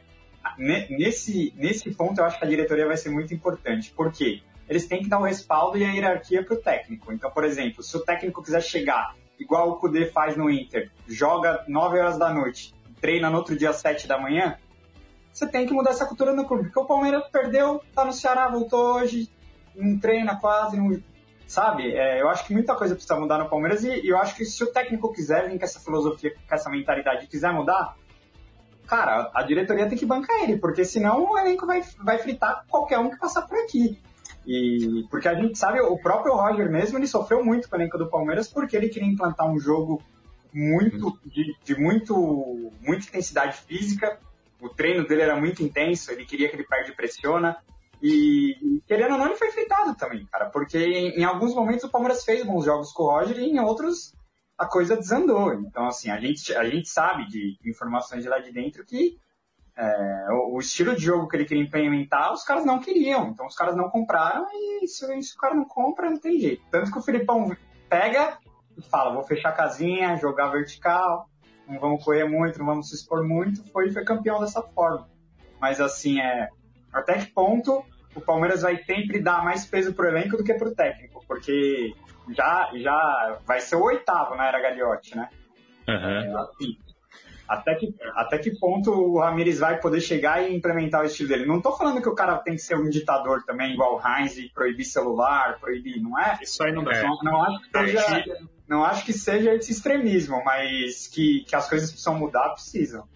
nesse, nesse ponto eu acho que a diretoria vai ser muito importante. Por quê? eles têm que dar o respaldo e a hierarquia para o técnico. Então, por exemplo, se o técnico quiser chegar, igual o Kudê faz no Inter, joga 9 horas da noite, treina no outro dia às 7 da manhã, você tem que mudar essa cultura no clube. Porque o Palmeiras perdeu, tá no Ceará, voltou hoje, não treina quase, não, sabe? É, eu acho que muita coisa precisa mudar no Palmeiras e, e, eu acho que se o técnico quiser vir com essa filosofia, com essa mentalidade quiser mudar, cara, a diretoria tem que bancar ele, porque senão o elenco vai, vai fritar qualquer um que passar por aqui. E porque a gente sabe, o próprio Roger mesmo, ele sofreu muito com o elenco do Palmeiras porque ele queria implantar um jogo muito de, de muito muita intensidade física. O treino dele era muito intenso, ele queria que ele perde pressiona. E, querendo ou não, ele foi fritado também, cara, porque em, em, alguns momentos o Palmeiras fez bons jogos com o Roger e em outros a coisa desandou. Então, assim, a gente, a gente sabe de informações de lá de dentro que é, o, o, estilo de jogo que ele queria implementar, os caras não queriam. Então os caras não compraram e se, se o cara não compra, não tem jeito. Tanto que o Filipão pega e fala, vou fechar a casinha, jogar vertical, não vamos correr muito, não vamos se expor muito, foi, foi campeão dessa forma. Mas assim, é, até que ponto o Palmeiras vai sempre dar mais peso pro elenco do que pro técnico, porque já, já vai ser o oitavo na era Gagliotti, né? Uhum. É, assim, Até que, até que ponto o Ramires vai poder chegar e implementar o estilo dele? Não tô falando que o cara tem que ser um ditador também, igual o Heinz, e proibir celular, proibir, não é? Isso aí não dá. Não, não acho que seja, não acho que seja esse extremismo, mas que, que as coisas precisam mudar, precisam.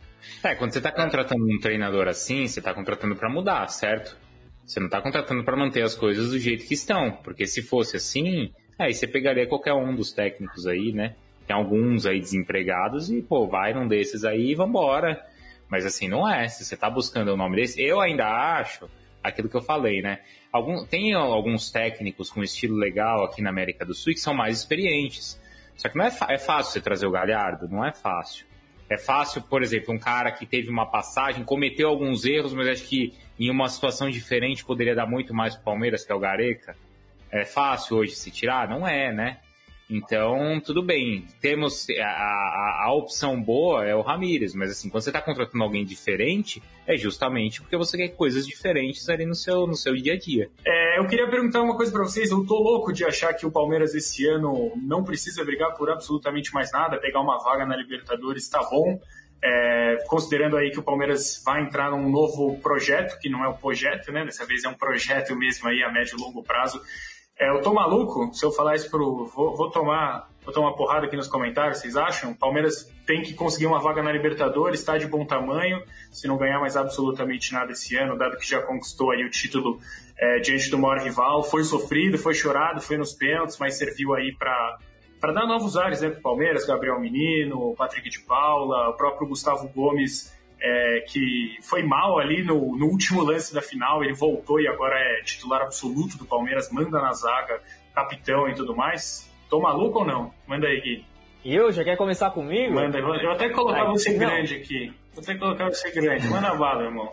É, quando você está contratando um treinador assim, você está contratando para mudar, certo? Você não está contratando para manter as coisas do jeito que estão, porque se fosse assim, aí você pegaria qualquer um dos técnicos aí, né? Tem alguns aí desempregados e, pô, vai num desses aí e vambora. Mas assim, não é. Se você está buscando o nome desse, eu ainda acho aquilo que eu falei, né? Algum, tem alguns técnicos com estilo legal aqui na América do Sul que são mais experientes. Só que não é, é fácil você trazer o Galhardo, não é fácil. É fácil, por exemplo, um cara que teve uma passagem, cometeu alguns erros, mas acho que em uma situação diferente poderia dar muito mais pro Palmeiras, que é o Gareca. É fácil hoje se tirar? Não é, né? Então, tudo bem. Temos a, a, a, opção boa é o Ramires, mas assim, quando você está contratando alguém diferente, é justamente porque você quer coisas diferentes ali no seu, no seu dia a dia. É, eu queria perguntar uma coisa para vocês. Eu tô louco de achar que o Palmeiras esse ano não precisa brigar por absolutamente mais nada, pegar uma vaga na Libertadores tá bom. É, considerando aí que o Palmeiras vai entrar num novo projeto, que não é um projeto, né? Dessa vez é um projeto mesmo aí a médio e longo prazo é, eu tô maluco se eu falar isso pro. Vou, vou, tomar. Vou tomar porrada aqui nos comentários, vocês acham? O Palmeiras tem que conseguir uma vaga na Libertadores, está de bom tamanho, se não ganhar mais absolutamente nada esse ano, dado que já conquistou aí o título é, diante do maior rival. Foi sofrido, foi chorado, foi nos pênaltis, mas serviu aí para para dar novos ares né, para o Palmeiras, Gabriel Menino, Patrick de Paula, o próprio Gustavo Gomes é, que foi mal ali no, no, último lance da final, ele voltou e agora é titular absoluto do Palmeiras, manda na zaga, capitão e tudo mais. Tô maluco ou não? Manda aí, Gui. E eu? Já quer começar comigo? Manda, eu até colocar você grande aqui. Vou até colocar você grande. Manda bala, irmão.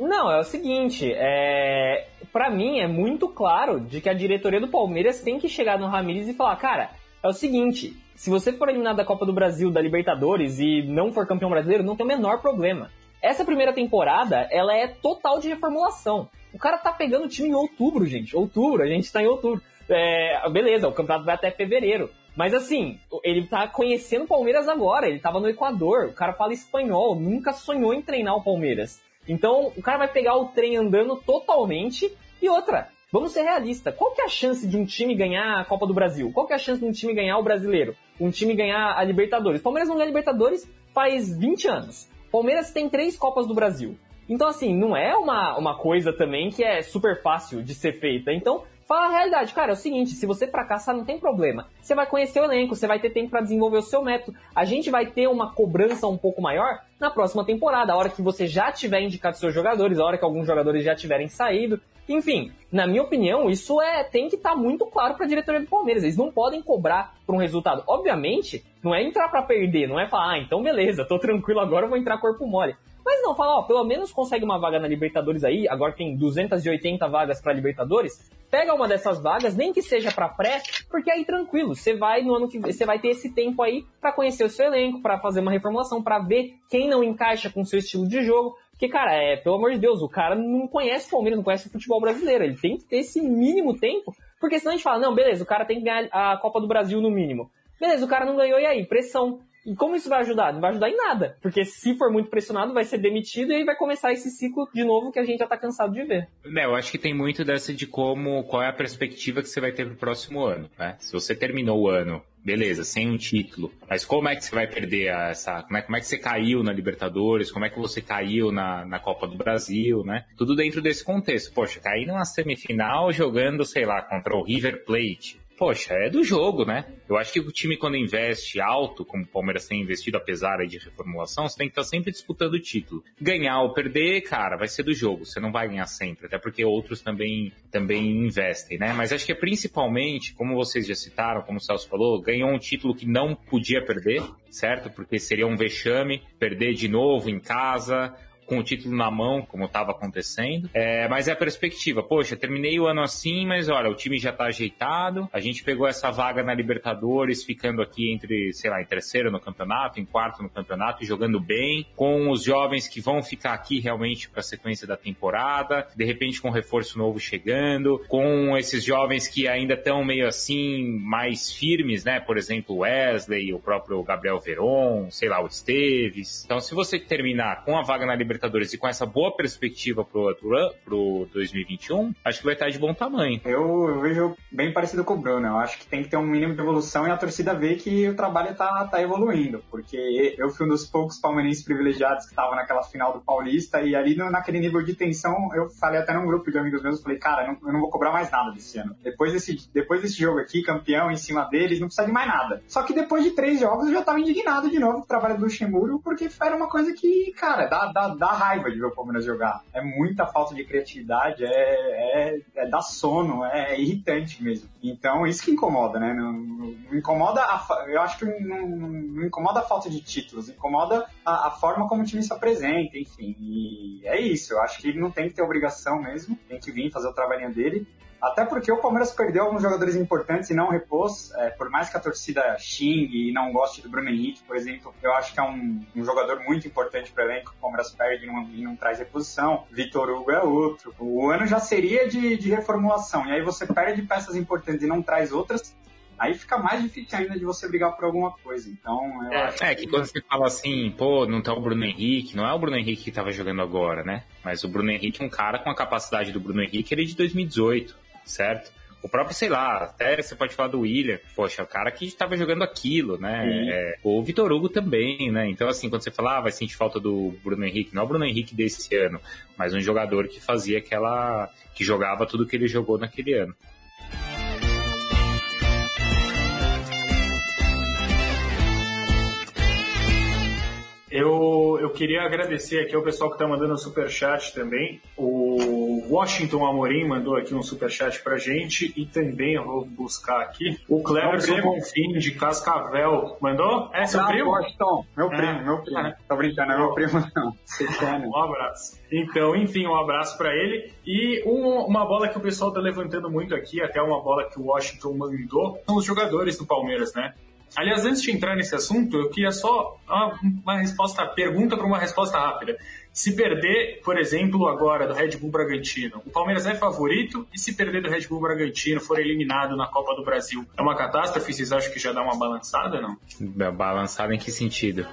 Não, é o seguinte, é... para mim é muito claro de que a diretoria do Palmeiras tem que chegar no Ramires e falar, cara, é o seguinte, se você for eliminado da Copa do Brasil, da Libertadores e não for campeão brasileiro, não tem o menor problema. Essa primeira temporada, ela é total de reformulação. O cara tá pegando o time em outubro, gente. Outubro, a gente tá em outubro. É, beleza, o campeonato vai até fevereiro. Mas assim, ele tá conhecendo o Palmeiras agora. Ele tava no Equador, o cara fala espanhol, nunca sonhou em treinar o Palmeiras. Então, o cara vai pegar o trem andando totalmente. E outra, Vamos ser realistas. Qual que é a chance de um time ganhar a Copa do Brasil? Qual que é a chance de um time ganhar o Brasileiro? Um time ganhar a Libertadores? Palmeiras não ganha a Libertadores faz 20 anos. Palmeiras tem três Copas do Brasil. Então, assim, não é uma, uma coisa também que é super fácil de ser feita. Então, fala a realidade. Cara, é o seguinte, se você fracassar, não tem problema. Você vai conhecer o elenco, você vai ter tempo para desenvolver o seu método. A gente vai ter uma cobrança um pouco maior na próxima temporada, a hora que você já tiver indicado seus jogadores, a hora que alguns jogadores já tiverem saído. Enfim, na minha opinião, isso é tem que estar tá muito claro para a diretoria do Palmeiras. Eles não podem cobrar por um resultado. Obviamente, não é entrar para perder, não é falar, ah, então beleza, tô tranquilo agora, vou entrar corpo mole. Mas não, fala, ó, pelo menos consegue uma vaga na Libertadores aí, agora tem 280 vagas para Libertadores. Pega uma dessas vagas, nem que seja para pré, porque aí tranquilo, você vai no ano que você vai ter esse tempo aí para conhecer o seu elenco, para fazer uma reformulação, para ver quem não encaixa com o seu estilo de jogo. Porque, cara, é, pelo amor de Deus, o cara não conhece o Palmeiras, não conhece o futebol brasileiro. Ele tem que ter esse mínimo tempo, porque senão a gente fala, não, beleza, o cara tem que ganhar a Copa do Brasil no mínimo. Beleza, o cara não ganhou, e aí? Pressão. E como isso vai ajudar? Não vai ajudar em nada. Porque se for muito pressionado, vai ser demitido e aí vai começar esse ciclo de novo que a gente já tá cansado de ver. É, eu acho que tem muito dessa de como, qual é a perspectiva que você vai ter pro próximo ano, né? Se você terminou o ano beleza, sem um título. Mas como é que você vai perder essa. Como é, como é que você caiu na Libertadores? Como é que você caiu na, na Copa do Brasil, né? Tudo dentro desse contexto. Poxa, cair numa semifinal jogando, sei lá, contra o River Plate poxa, é do jogo, né? Eu acho que o time, quando investe alto, como o Palmeiras tem investido, apesar de reformulação, você tem que estar sempre disputando o título. Ganhar ou perder, cara, vai ser do jogo. Você não vai ganhar sempre, até porque outros também, também investem, né? Mas acho que é principalmente, como vocês já citaram, como o Celso falou, ganhou um título que não podia perder, certo? Porque seria um vexame perder de novo em casa com o título na mão, como estava acontecendo. É, mas é a perspectiva. Poxa, terminei o ano assim, mas olha, o time já está ajeitado. A gente pegou essa vaga na Libertadores, ficando aqui entre, sei lá, em terceiro no campeonato, em quarto no campeonato, jogando bem, com os jovens que vão ficar aqui realmente para a sequência da temporada, de repente com reforço novo chegando, com esses jovens que ainda estão meio assim, mais firmes, né? Por exemplo, o Wesley, o próprio Gabriel Veron, sei lá, o Esteves. Então, se você terminar com a vaga na Libertadores e com essa boa perspectiva pro, pro 2021, acho que vai estar de bom tamanho. Eu, eu vejo bem parecido com o Bruno. Eu acho que tem que ter um mínimo de evolução e a torcida vê que o trabalho tá, tá evoluindo. Porque eu fui um dos poucos palmeirenses privilegiados que estavam naquela final do Paulista e ali no, naquele nível de tensão, eu falei até num grupo de amigos meus, falei, cara, eu não, eu não vou cobrar mais nada desse ano. Depois desse, depois desse jogo aqui, campeão em cima deles, não precisa de mais nada. Só que depois de três jogos eu já tava indignado de novo com o trabalho do Luxemburgo, porque era uma coisa que, cara, dá, dá, dá raiva de ver o Palmeiras jogar. É muita falta de criatividade, é, é, é dá sono, é, é irritante mesmo. Então, isso que incomoda, né? Não, não incomoda, a, eu acho que não, não, incomoda a falta de títulos, incomoda a, a, forma como o time se apresenta, enfim. E é isso, eu acho que ele não tem que ter obrigação mesmo, tem que vir fazer o trabalhinho dele. Até porque o Palmeiras perdeu alguns jogadores importantes e não repôs. É, por mais que a torcida xingue e não goste do Bruno Henrique, por exemplo, eu acho que é um, um jogador muito importante para o elenco. O Palmeiras perde e não, e não, traz reposição. Vitor Hugo é outro. O ano já seria de, de reformulação. E aí você perde peças importantes e não traz outras aí fica mais difícil ainda de você brigar por alguma coisa. Então, eu é, acho é que, quando você fala assim, pô, não tá o Bruno Henrique, não é o Bruno Henrique que tava jogando agora, né? Mas o Bruno Henrique é um cara com a capacidade do Bruno Henrique, ele é de 2018 certo? O próprio, sei lá, até você pode falar do William, poxa, o cara que estava jogando aquilo, né? É, o Vitor Hugo também, né? Então, assim, quando você fala, ah, vai sentir falta do Bruno Henrique, não é o Bruno Henrique desse ano, mas um jogador que fazia aquela. que jogava tudo que ele jogou naquele ano. Eu, eu queria agradecer aqui ao pessoal que está mandando o superchat também. O Washington Amorim mandou aqui um superchat pra gente e também eu vou buscar aqui. O Cleverson Bonfim de Cascavel mandou? É seu primo? Washington, meu primo, é. meu primo. Tô brincando, é meu primo não. um abraço. Então, enfim, um abraço para ele. E um, uma bola que o pessoal tá levantando muito aqui, até uma bola que o Washington mandou, são os jogadores do Palmeiras, né? Aliás, antes de entrar nesse assunto, eu queria só uma, uma resposta, pergunta para uma resposta rápida. Se perder, por exemplo, agora do Red Bull Bragantino, o Palmeiras é favorito? E se perder do Red Bull Bragantino, for eliminado na Copa do Brasil, é uma catástrofe? Vocês acham que já dá uma balançada, não? Balançada em que sentido?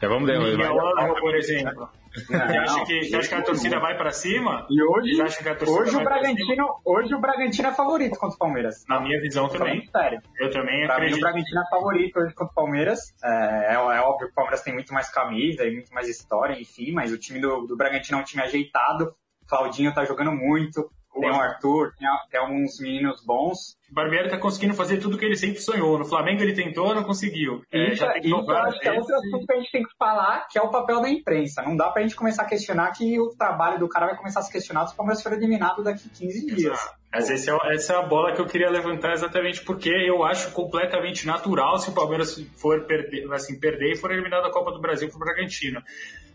Já vamos. Miguel por exemplo. Você acha, que, você acha que a torcida vai para cima? E hoje, hoje o Bragantino, hoje o Bragantino é favorito contra o Palmeiras. Na minha visão também. Sério. Eu também pra acredito. Mim, o Bragantino é favorito hoje contra o Palmeiras. É, é, é, óbvio que o Palmeiras tem muito mais camisa e muito mais história, enfim, mas o time do, do Bragantino é um time ajeitado. Claudinho tá jogando muito. Tem o Arthur, tem, tem alguns meninos bons. O Barbieri tá conseguindo fazer tudo que ele sempre sonhou. No Flamengo ele tentou, não conseguiu. É, já tem que isso acho que é outro assunto que a gente tem que falar, que é o papel da imprensa. Não dá pra gente começar a questionar que o trabalho do cara vai começar a se questionar se o Palmeiras for eliminado daqui 15 dias. Exato. Mas esse é, essa é a bola que eu queria levantar exatamente porque eu acho completamente natural se o Palmeiras for perder, assim, perder e for eliminado da Copa do Brasil pro Bragantino.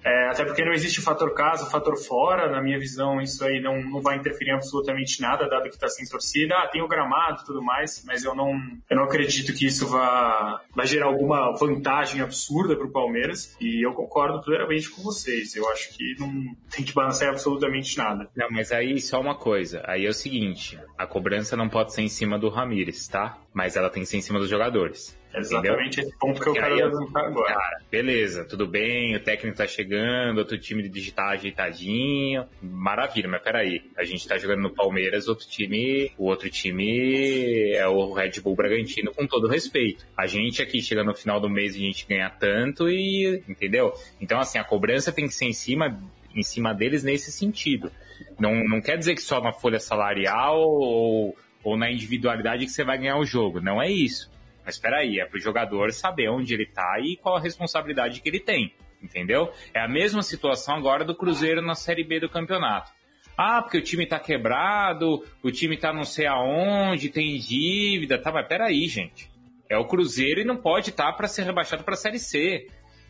É, até porque não existe o fator casa, o fator fora, na minha visão isso aí não, não vai interferir absolutamente nada, dado que está sem torcida. Ah, tem o gramado e tudo mais, mas eu não, eu não acredito que isso vá, vá gerar alguma vantagem absurda para o Palmeiras. E eu concordo plenamente com vocês. Eu acho que não tem que balançar absolutamente nada. Não, mas aí só uma coisa. Aí é o seguinte, a cobrança não pode ser em cima do Ramires, tá? Mas ela tem que ser em cima dos jogadores. Exatamente Entendeu? esse ponto que eu quero levantar agora. Cara, beleza, tudo bem, o técnico tá chegando, outro time de digital ajeitadinho, maravilha, mas peraí, a gente tá jogando no Palmeiras, outro time, o outro time é o Red Bull Bragantino, com todo respeito. A gente aqui chega no final do mês, a gente ganha tanto e, entendeu? Então, assim, a cobrança tem que ser em cima, em cima deles nesse sentido. Não, não quer dizer que só na folha salarial ou, ou na individualidade que você vai ganhar o jogo, não é isso mas espera aí, é pro jogador saber onde ele tá e qual a responsabilidade que ele tem, entendeu? É a mesma situação agora do Cruzeiro na Série B do campeonato. Ah, porque o time tá quebrado, o time tá não sei aonde, tem dívida, tá, mas peraí, gente. É o Cruzeiro e não pode estar tá para ser rebaixado para a Série C.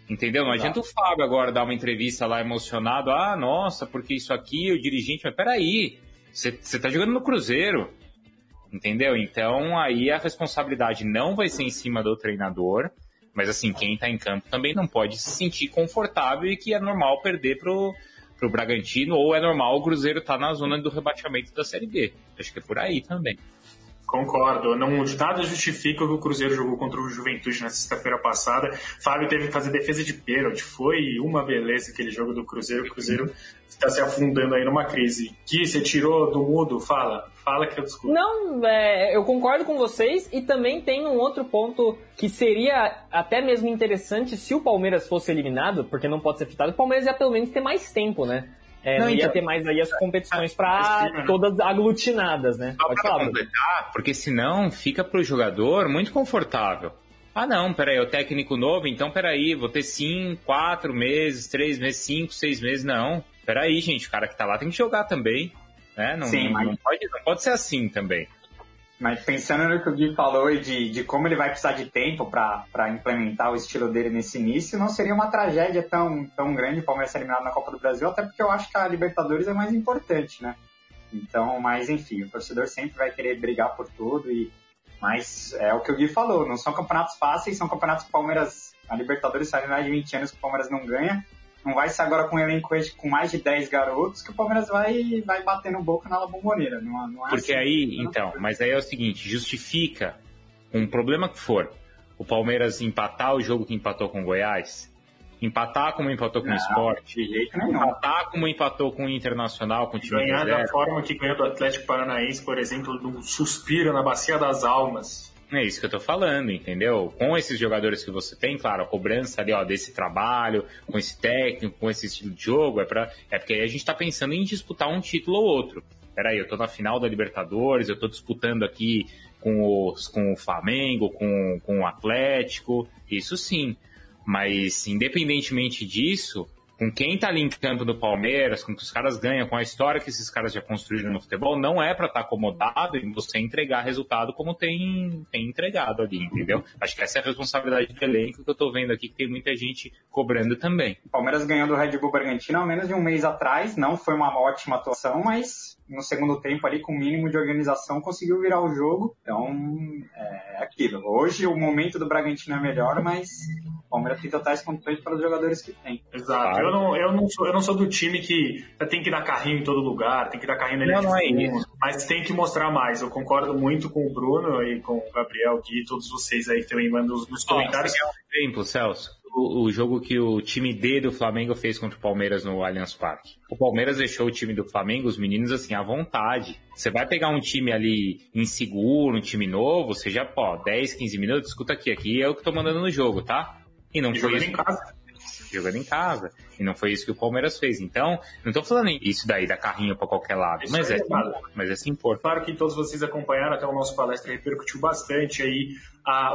Entendeu? Não adianta o Fábio agora dar uma entrevista lá emocionado. Ah, nossa, porque isso aqui, o dirigente. Mas peraí, você tá jogando no Cruzeiro. Entendeu? Então aí a responsabilidade não vai ser em cima do treinador. Mas assim, quem tá em campo também não pode se sentir confortável e que é normal perder pro, pro Bragantino, ou é normal o Cruzeiro estar tá na zona do rebaixamento da Série B. Acho que é por aí também. Concordo. Não, nada justifica o que o Cruzeiro jogou contra o Juventude na sexta-feira passada. Fábio teve que fazer defesa de pênalti. Foi uma beleza aquele jogo do Cruzeiro. O Cruzeiro está se afundando aí numa crise. Que você tirou do mudo? Fala. Fala que eu desculpo. Não, é, eu concordo com vocês e também tem um outro ponto que seria até mesmo interessante se o Palmeiras fosse eliminado, porque não pode ser fitado. O Palmeiras ia pelo menos ter mais tempo, né? É, não, não, ia então, ter mais aí as competições para né? todas aglutinadas, né? Só Pode falar. Completar, porque senão fica para o jogador muito confortável. Ah, não, peraí, é o técnico novo, então peraí, vou ter cinco, quatro meses, três meses, cinco, seis meses, não. Peraí, gente, o cara que tá lá tem que jogar também, né? Não, Sim, não, mas... não, pode, não pode ser assim também. Mas pensando no que o Gui falou e de, de como ele vai precisar de tempo para implementar o estilo dele nesse início, não seria uma tragédia tão, tão grande o Palmeiras ser eliminado na Copa do Brasil, até porque eu acho que a Libertadores é mais importante, né? Então, mas enfim, o torcedor sempre vai querer brigar por tudo e mas é o que o Gui falou, não são campeonatos fáceis, são campeonatos que o Palmeiras, a Libertadores faz mais de 20 anos que o Palmeiras não ganha, não vai ser agora com um elenco com mais de 10 garotos que o Palmeiras vai, vai bater no boca na bomboneira. Não, não é Porque assim, aí, então, mas aí é o seguinte, justifica um problema que for o Palmeiras empatar o jogo que empatou com o Goiás, empatar como empatou com não, o Sport, empatar como empatou com o Internacional, com o time Ganhar da forma que ganhou do Atlético Paranaense, por exemplo, do suspiro na Bacia das Almas. É isso que eu tô falando, entendeu? Com esses jogadores que você tem, claro, a cobrança ali, ó, desse trabalho, com esse técnico, com esse estilo de jogo, é, pra, é porque aí a gente tá pensando em disputar um título ou outro. Peraí, eu tô na final da Libertadores, eu tô disputando aqui com, os, com o Flamengo, com, com o Atlético, isso sim. Mas, independentemente disso, com quem tá ali em campo do Palmeiras, com que os caras ganham, com a história que esses caras já construíram no futebol, não é para estar tá acomodado em você entregar resultado como tem, tem entregado ali, entendeu? Acho que essa é a responsabilidade do elenco que eu tô vendo aqui, que tem muita gente cobrando também. Palmeiras ganhou do Red Bull Bragantino há menos de um mês atrás, não foi uma ótima atuação, mas no segundo tempo ali, com o mínimo de organização, conseguiu virar o jogo. Então, é aquilo. Hoje o momento do Bragantino é melhor, mas Palmeiras tem totais condições para os jogadores que tem. Exato. Eu não, eu, não sou, eu não sou do time que tem que dar carrinho em todo lugar, tem que dar carrinho na não, não é mas tem que mostrar mais. Eu concordo muito com o Bruno e com o Gabriel aqui, todos vocês aí que também mandam nos comentários. Exemplo, Celso. O, o, jogo que o time D do Flamengo fez contra o Palmeiras no Allianz Parque. O Palmeiras deixou o time do Flamengo, os meninos, assim, à vontade. Você vai pegar um time ali inseguro, um time novo, você já, pô, 10, 15 minutos, escuta aqui, aqui é o que tô mandando no jogo, tá? E não e foi isso. Em casa. Jogando em casa. E não foi isso que o Palmeiras fez. Então, não tô falando isso daí da carrinho para qualquer lado, isso mas é, é mas é sim impor. Claro que todos vocês acompanharam até o nosso palestra repercutiu bastante aí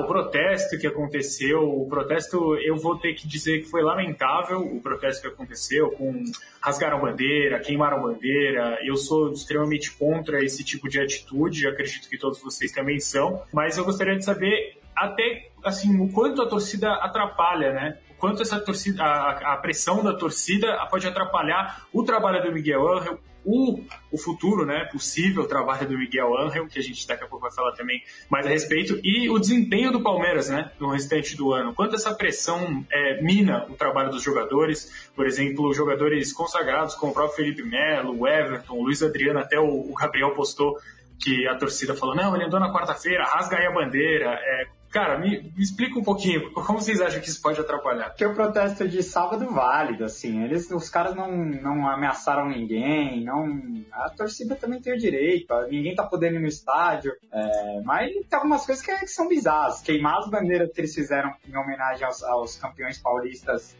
o protesto que aconteceu. O protesto, eu vou ter que dizer que foi lamentável o protesto que aconteceu, com rasgaram bandeira, queimaram bandeira. Eu sou extremamente contra esse tipo de atitude, acredito que todos vocês também são, mas eu gostaria de saber até assim o quanto a torcida atrapalha, né? O quanto essa torcida, a, a pressão da torcida pode atrapalhar o trabalho do Miguel Angel, o, o futuro, né, possível trabalho do Miguel Angel, que a gente daqui a pouco vai falar também mais a respeito, e o desempenho do Palmeiras, né, no restante do ano. Quanto essa pressão é, mina o trabalho dos jogadores, por exemplo, jogadores consagrados como o próprio Felipe Melo, o Everton, o Luiz Adriano, até o, o Gabriel postou que a torcida falou, não, ele andou na quarta-feira, rasga aí a bandeira, é, Cara, me, me, explica um pouquinho, como vocês acham que isso pode atrapalhar? Que o protesto de sábado válido, assim, eles, os caras não, não ameaçaram ninguém, não, a torcida também tem o direito, ninguém tá podendo ir no estádio, é, mas tem algumas coisas que, que, são bizarras, queimar as bandeiras que eles fizeram em homenagem aos, aos campeões paulistas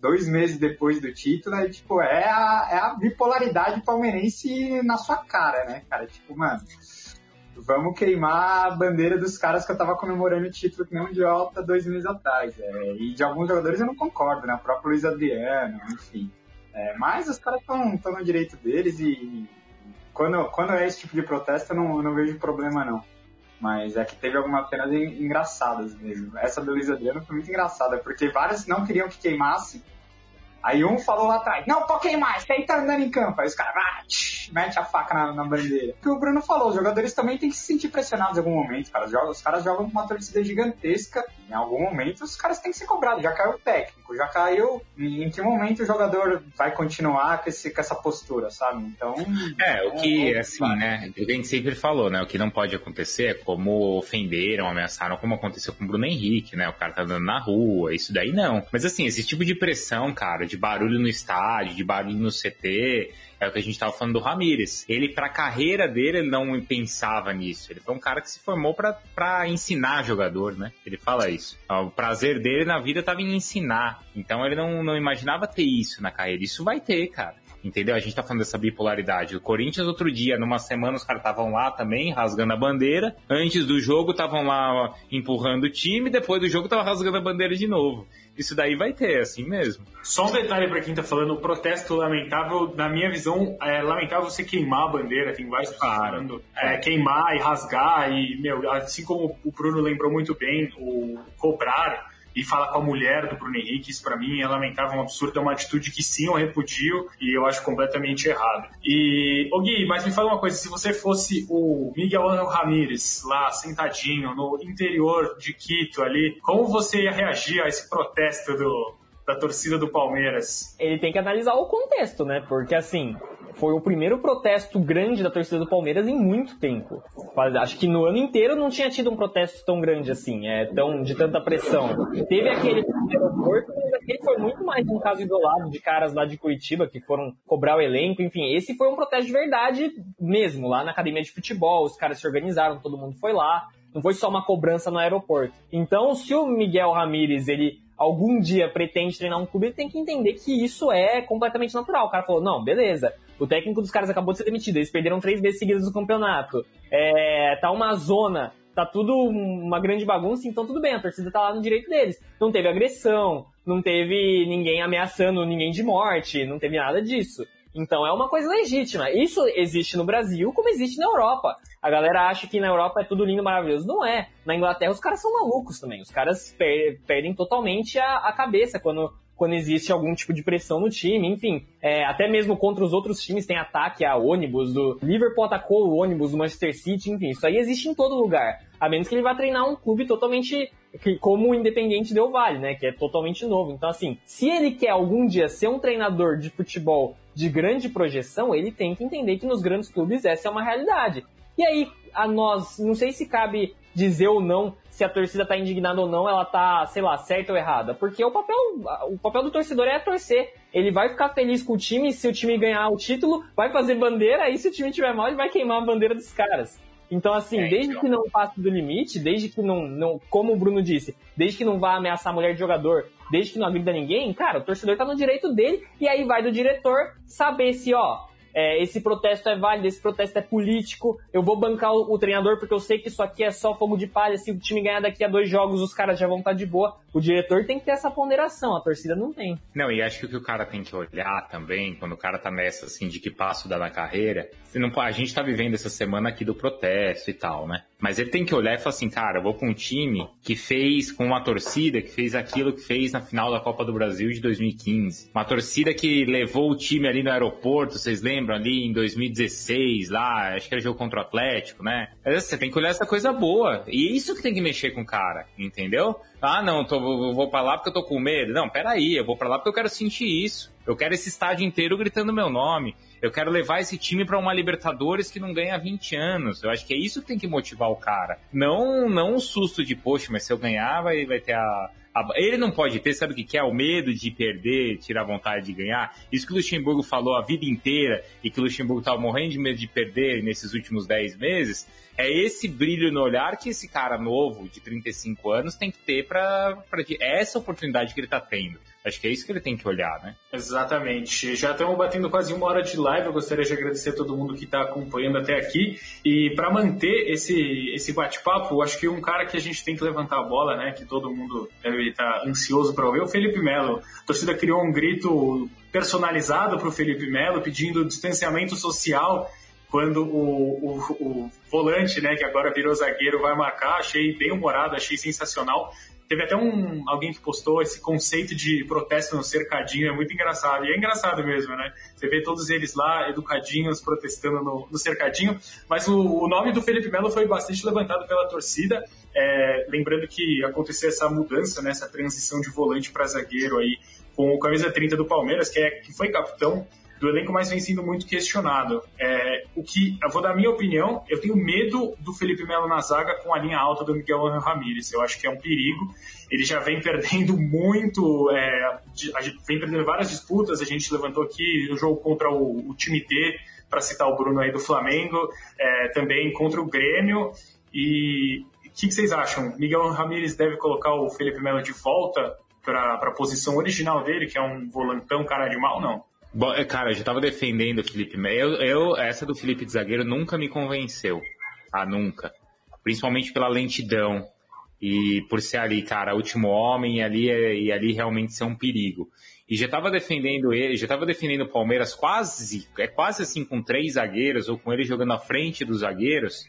dois meses depois do título, é tipo, é a, é a bipolaridade palmeirense na sua cara, né, cara, tipo, mano vamos queimar a bandeira dos caras que eu tava comemorando o título que nem um idiota dois meses atrás. É, e de alguns jogadores eu não concordo, né? O próprio Luiz Adriano, enfim. É, mas os caras estão no direito deles e quando, quando é esse tipo de protesto eu não, eu não vejo problema não. Mas é que teve algumas cenas engraçadas mesmo. Essa do Luiz Adriano foi muito engraçada, porque vários não queriam que queimasse, Aí um falou lá atrás, não toquei mais, quem tá andando em campo? Aí os caras, ah, mete a faca na, na bandeira. O que o Bruno falou, os jogadores também têm que se sentir pressionados em algum momento, cara. Os, os caras jogam com uma torcida gigantesca, em algum momento os caras têm que ser cobrados. Já caiu o técnico, já caiu. Em que momento o jogador vai continuar com, esse, com essa postura, sabe? Então. É, o que, é, assim, né? O que a gente sempre falou, né? O que não pode acontecer é como ofenderam, ameaçaram, como aconteceu com o Bruno Henrique, né? O cara tá andando na rua, isso daí não. Mas assim, esse tipo de pressão, cara, de de barulho no estádio, de barulho no CT. É o que a gente tava falando do Ramires. Ele, pra carreira dele, ele não pensava nisso. Ele foi um cara que se formou para ensinar jogador, né? Ele fala isso. O prazer dele na vida tava em ensinar. Então ele não, não imaginava ter isso na carreira. Isso vai ter, cara. Entendeu? A gente tá falando dessa bipolaridade. O Corinthians, outro dia, numa semana, os caras estavam lá também, rasgando a bandeira. Antes do jogo, estavam lá empurrando o time. Depois do jogo, tava rasgando a bandeira de novo isso daí vai ter, assim mesmo. Só um detalhe para quem tá falando, o protesto lamentável, na minha visão, é lamentável você queimar a bandeira, tem vários falando, é, queimar e rasgar, e, meu, assim como o Bruno lembrou muito bem, o cobrar e fala com a mulher do Bruno Henrique, isso para mim é lamentável, um absurdo, é uma atitude que sim eu repudio e eu acho completamente errado. E, ô Gui, mas me fala uma coisa, se você fosse o Miguel Angel Ramírez lá sentadinho no interior de Quito ali, como você ia reagir a esse protesto do, da torcida do Palmeiras? Ele tem que analisar o contexto, né? Porque assim, foi o primeiro protesto grande da torcida do Palmeiras em muito tempo. Acho que no ano inteiro não tinha tido um protesto tão grande assim, é, tão, de tanta pressão. Teve aquele aeroporto, mas aquele foi muito mais um caso isolado de caras lá de Curitiba que foram cobrar o elenco. Enfim, esse foi um protesto de verdade mesmo, lá na academia de futebol. Os caras se organizaram, todo mundo foi lá. Não foi só uma cobrança no aeroporto. Então, se o Miguel Ramírez ele algum dia pretende treinar um clube, ele tem que entender que isso é completamente natural. O cara falou, não, beleza, o técnico dos caras acabou de ser demitido, eles perderam três vezes seguidas do campeonato. É, tá uma zona, tá tudo uma grande bagunça, então tudo bem, a torcida tá lá no direito deles. Não teve agressão, não teve ninguém ameaçando ninguém de morte, não teve nada disso. Então é uma coisa legítima. Isso existe no Brasil como existe na Europa. A galera acha que na Europa é tudo lindo, maravilhoso. Não é. Na Inglaterra os caras são malucos também. Os caras per perdem totalmente a, a cabeça quando quando existe algum tipo de pressão no time, enfim. É, até mesmo contra os outros times tem ataque a ônibus, do Liverpool atacou o ônibus do Manchester City, enfim, isso aí existe em todo lugar. A menos que ele vá treinar um clube totalmente como o Independente Del Vale, né, que é totalmente novo. Então, assim, se ele quer algum dia ser um treinador de futebol de grande projeção, ele tem que entender que nos grandes clubes essa é uma realidade. E aí, a nós, não sei se cabe dizer ou não se a torcida tá indignada ou não, ela tá, sei lá, certa ou errada. Porque o papel, o papel do torcedor é torcer. Ele vai ficar feliz com o time, se o time ganhar o título, vai fazer bandeira, e se o time tiver mal, ele vai queimar a bandeira dos caras. Então, assim, é, desde então. que não passe do limite, desde que não, não, como o Bruno disse, desde que não vá ameaçar a mulher de jogador, desde que não agrida ninguém, cara, o torcedor tá no direito dele, e aí vai do diretor saber se, ó, é, esse protesto é válido, esse protesto é político, eu vou bancar o, o, treinador porque eu sei que isso aqui é só fogo de palha, se o time ganhar daqui a dois jogos, os caras já vão estar tá de boa. O diretor tem que ter essa ponderação, a torcida não tem. Não, e acho que o que o cara tem que olhar também, quando o cara tá nessa, assim, de que passo dá na carreira, não, a gente tá vivendo essa semana aqui do protesto e tal, né? Mas ele tem que olhar e falar assim, cara, eu vou pra um time que fez com uma torcida, que fez aquilo que fez na final da Copa do Brasil de 2015. Uma torcida que levou o time ali no aeroporto, vocês lembram, ali em 2016, lá, acho que era jogo contra o Atlético, né? Você tem que olhar essa coisa boa. E é isso que tem que mexer com o cara, entendeu? Ah, não, tô, vou pra lá porque eu tô com medo. Não, peraí, eu vou pra lá porque eu quero sentir isso. Eu quero esse estádio inteiro gritando meu nome. Eu quero levar esse time para uma Libertadores que não ganha há 20 anos. Eu acho que é isso que tem que motivar o cara. Não não um susto de, poxa, mas se eu ganhar, vai, vai ter a, ele não pode ter, sabe o que é? O medo de perder, tirar a vontade de ganhar. Isso que o Luxemburgo falou a vida inteira e que o Luxemburgo estava morrendo de medo de perder nesses últimos 10 meses. É esse brilho no olhar que esse cara novo, de 35 anos, tem que ter para essa oportunidade que ele está tendo. Acho que é isso que ele tem que olhar, né? Exatamente. Já estamos batendo quase uma hora de live. Eu gostaria de agradecer a todo mundo que está acompanhando até aqui. E para manter esse, esse bate-papo, acho que um cara que a gente tem que levantar a bola, né? Que todo mundo deve estar tá ansioso para ouvir, é o Felipe Melo. A torcida criou um grito personalizado para o Felipe Melo, pedindo distanciamento social quando o, o, o, volante, né, que agora virou zagueiro, vai marcar. Achei bem humorado, achei sensacional. Teve até um alguém que postou esse conceito de protesto no cercadinho, é muito engraçado. E é engraçado mesmo, né? Você vê todos eles lá, educadinhos, protestando no, no cercadinho. Mas o, o, nome do Felipe Melo foi bastante levantado pela torcida. É, lembrando que aconteceu essa mudança, né, essa transição de volante para zagueiro aí, com o camisa 30 do Palmeiras, que, é, que foi capitão do elenco, mas vem sendo muito questionado. É, o que, eu vou dar a minha opinião, eu tenho medo do Felipe Melo na zaga com a linha alta do Miguel Ramírez. Eu acho que é um perigo. Ele já vem perdendo muito, é, vem perdendo várias disputas. A gente levantou aqui o jogo contra o, o time D, para citar o Bruno aí do Flamengo, é, também contra o Grêmio. E o que, que, vocês acham? Miguel Ramírez deve colocar o Felipe Melo de volta para a posição original dele, que é um volantão cara de mal, não? Bom, é, cara, eu já tava defendendo o Felipe Melo. Eu, eu, essa do Felipe de zagueiro nunca me convenceu. Ah, nunca. Principalmente pela lentidão. E por ser ali, cara, último homem e ali, e ali realmente ser um perigo. E já tava defendendo ele, já tava defendendo o Palmeiras quase, é quase assim com três zagueiros, ou com ele jogando à frente dos zagueiros,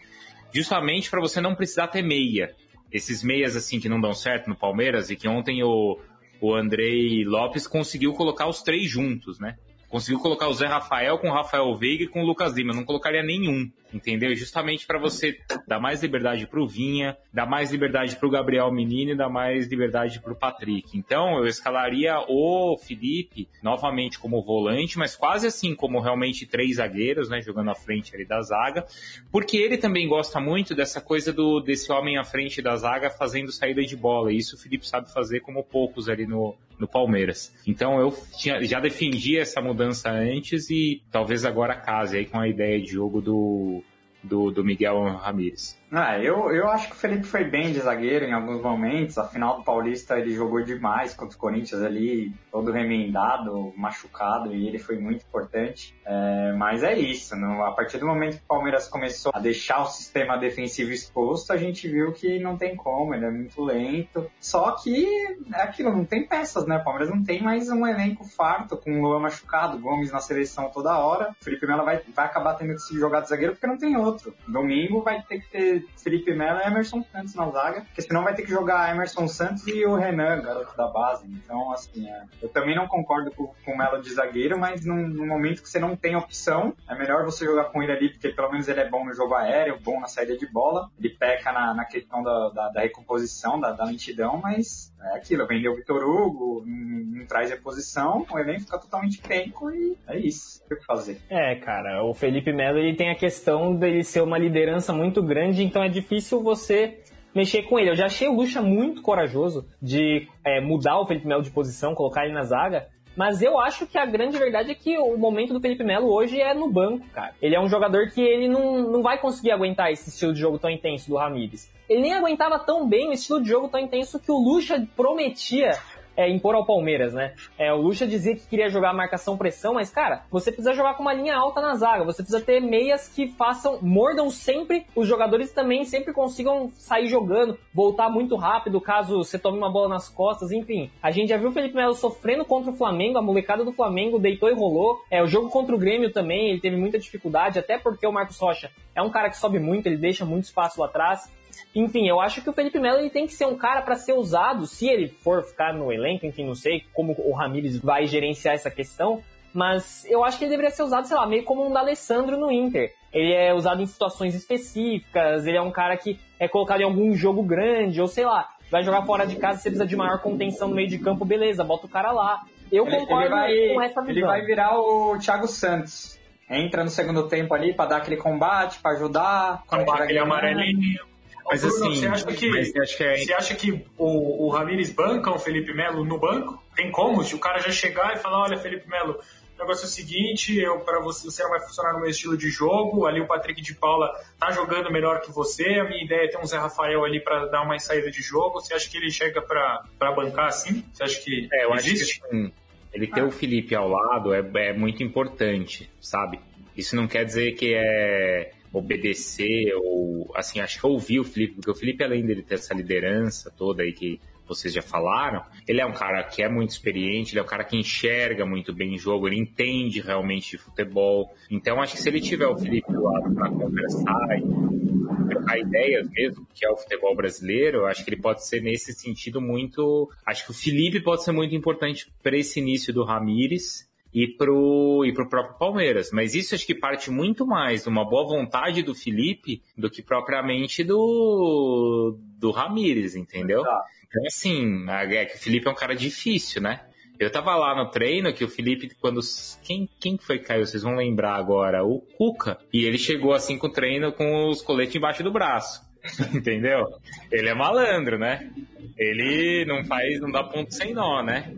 justamente para você não precisar ter meia. Esses meias assim que não dão certo no Palmeiras e que ontem o, o Andrei Lopes conseguiu colocar os três juntos, né? Conseguiu colocar o Zé Rafael com o Rafael Veiga e com o Lucas Lima. Não colocaria nenhum, entendeu? Justamente para você dar mais liberdade para o Vinha, dar mais liberdade para o Gabriel Menino e dar mais liberdade para o Patrick. Então eu escalaria o Felipe novamente como volante, mas quase assim como realmente três zagueiros, né, jogando à frente ali da zaga, porque ele também gosta muito dessa coisa do desse homem à frente da zaga fazendo saída de bola. E isso o Felipe sabe fazer como poucos ali no, no Palmeiras. Então eu tinha, já defendi essa mudança antes e talvez agora case aí com a ideia de jogo do, do, do Miguel Ramírez. Ah, eu, eu acho que o Felipe foi bem de zagueiro em alguns momentos. A final do Paulista ele jogou demais contra o Corinthians ali, todo remendado, machucado, e ele foi muito importante. É, mas é isso, a partir do momento que o Palmeiras começou a deixar o sistema defensivo exposto, a gente viu que não tem como, ele é muito lento. Só que é aquilo, não tem peças, né? O Palmeiras não tem mais um elenco farto, com o Luan machucado, Gomes na seleção toda hora. O Felipe Melo vai, vai acabar tendo que se jogar de zagueiro porque não tem outro. Domingo vai ter que ter Felipe Melo e Emerson Santos na zaga, porque senão vai ter que jogar Emerson Santos e o Renan, garoto da base. Então, assim, é, eu também não concordo com, com o Melo de zagueiro, mas num, num, momento que você não tem opção, é melhor você jogar com ele ali, porque pelo menos ele é bom no jogo aéreo, bom na saída de bola, ele peca na, na questão da, da, da recomposição, da, da, lentidão, mas é aquilo, vendeu o Vitor Hugo, não, não traz reposição, o elenco fica totalmente penco e é isso, o que fazer. É, cara, o Felipe Melo ele tem a questão dele ser uma liderança muito grande, então é difícil você mexer com ele. Eu já achei o Lucha muito corajoso de é, mudar o Felipe Melo de posição, colocar ele na zaga. Mas eu acho que a grande verdade é que o momento do Felipe Melo hoje é no banco, cara. Ele é um jogador que ele não, não vai conseguir aguentar esse estilo de jogo tão intenso do Ramires. Ele nem aguentava tão bem o estilo de jogo tão intenso que o Lucha prometia é, impor ao Palmeiras, né? É, o Lucha dizia que queria jogar marcação-pressão, mas, cara, você precisa jogar com uma linha alta na zaga, você precisa ter meias que façam, mordam sempre, os jogadores também sempre consigam sair jogando, voltar muito rápido, caso você tome uma bola nas costas, enfim. A gente já viu o Felipe Melo sofrendo contra o Flamengo, a molecada do Flamengo deitou e rolou. É, o jogo contra o Grêmio também, ele teve muita dificuldade, até porque o Marcos Rocha é um cara que sobe muito, ele deixa muito espaço lá atrás. Enfim, eu acho que o Felipe Melo ele tem que ser um cara para ser usado, se ele for ficar no elenco, enfim, não sei como o Ramires vai gerenciar essa questão, mas eu acho que ele deveria ser usado, sei lá, meio como um D'Alessandro no Inter. Ele é usado em situações específicas, ele é um cara que é colocado em algum jogo grande, ou sei lá, vai jogar fora de casa, você precisa de maior contenção no meio de campo, beleza, bota o cara lá. Eu ele, concordo ele vai, com essa visão. Ele vai virar o Thiago Santos. Entra no segundo tempo ali para dar aquele combate, para ajudar. Quando aquele amarelinho. Mas Bruno, assim, você acha que, que é... você acha que o, o Ramires banca o Felipe Melo no banco? Tem como? Se o cara já chegar e falar, olha, Felipe Melo, o negócio é o seguinte, eu para você, você não vai funcionar no meu estilo de jogo, ali o Patrick de Paula tá jogando melhor que você, a minha ideia é ter um Zé Rafael ali para dar uma saída de jogo, você acha que ele chega para bancar assim? Você acha que é, eu existe? Acho que, ele ter ah. o Felipe ao lado é, é muito importante, sabe? Isso não quer dizer que é obedecer ou assim, acho que ouvir o Felipe, porque o Felipe além dele ter essa liderança toda aí que vocês já falaram, ele é um cara que é muito experiente, ele é um cara que enxerga muito bem o jogo, ele entende realmente de futebol. Então, acho que se ele tiver o Felipe do lado para conversar e trocar ideias mesmo, que é o futebol brasileiro, acho que ele pode ser nesse sentido muito. Acho que o Felipe pode ser muito importante para esse início do Ramires e pro, e pro próprio Palmeiras. Mas isso acho que parte muito mais de uma boa vontade do Felipe do que propriamente do, do Ramires, entendeu? Tá. Então, assim, é que o Felipe é um cara difícil, né? Eu tava lá no treino que o Felipe, quando. Quem, quem foi que caiu? Vocês vão lembrar agora? O Cuca. E ele chegou assim com o treino com os coletes embaixo do braço. Entendeu? Ele é malandro, né? Ele não faz, não dá ponto sem nó, né?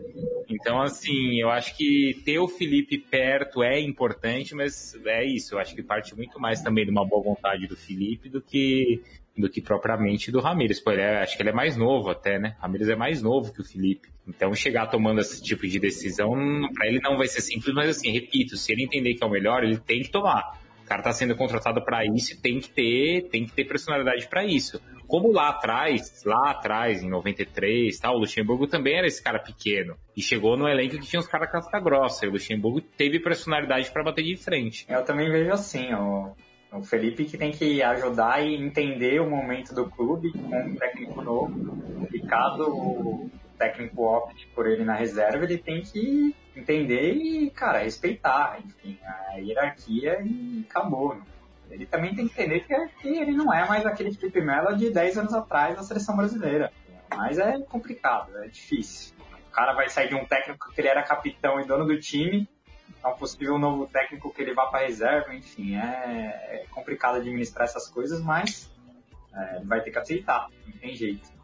Então, assim, eu acho que ter o Felipe perto é importante, mas é isso. Eu acho que parte muito mais também de uma boa vontade do Felipe do que do que propriamente do Ramires. Pô, é, acho que ele é mais novo até, né? Ramires é mais novo que o Felipe. Então, chegar tomando esse tipo de decisão, para ele não vai ser simples, mas assim, repito, se ele entender que é o melhor, ele tem que tomar. Cara tá sendo contratado para isso e tem que ter, tem que ter personalidade para isso. Como lá atrás, lá atrás, em 93, tal, o Luxemburgo também era esse cara pequeno. E chegou no elenco que tinha uns caras casca grossa. E o Luxemburgo teve personalidade para bater de frente. Eu também vejo assim, ó. O Felipe que tem que ajudar e entender o momento do clube com um técnico novo. E caso técnico opte por ele na reserva, ele tem que entender e, cara, respeitar, enfim, a hierarquia e acabou. Ele também tem que entender que ele não é mais aquele Felipe Melo de 10 anos atrás da seleção brasileira. Mas é complicado, é difícil. O cara vai sair de um técnico que ele era capitão e dono do time é um possível novo técnico que ele vá para reserva, enfim, é, é, complicado administrar essas coisas, mas é, vai ter que aceitar, não tem jeito.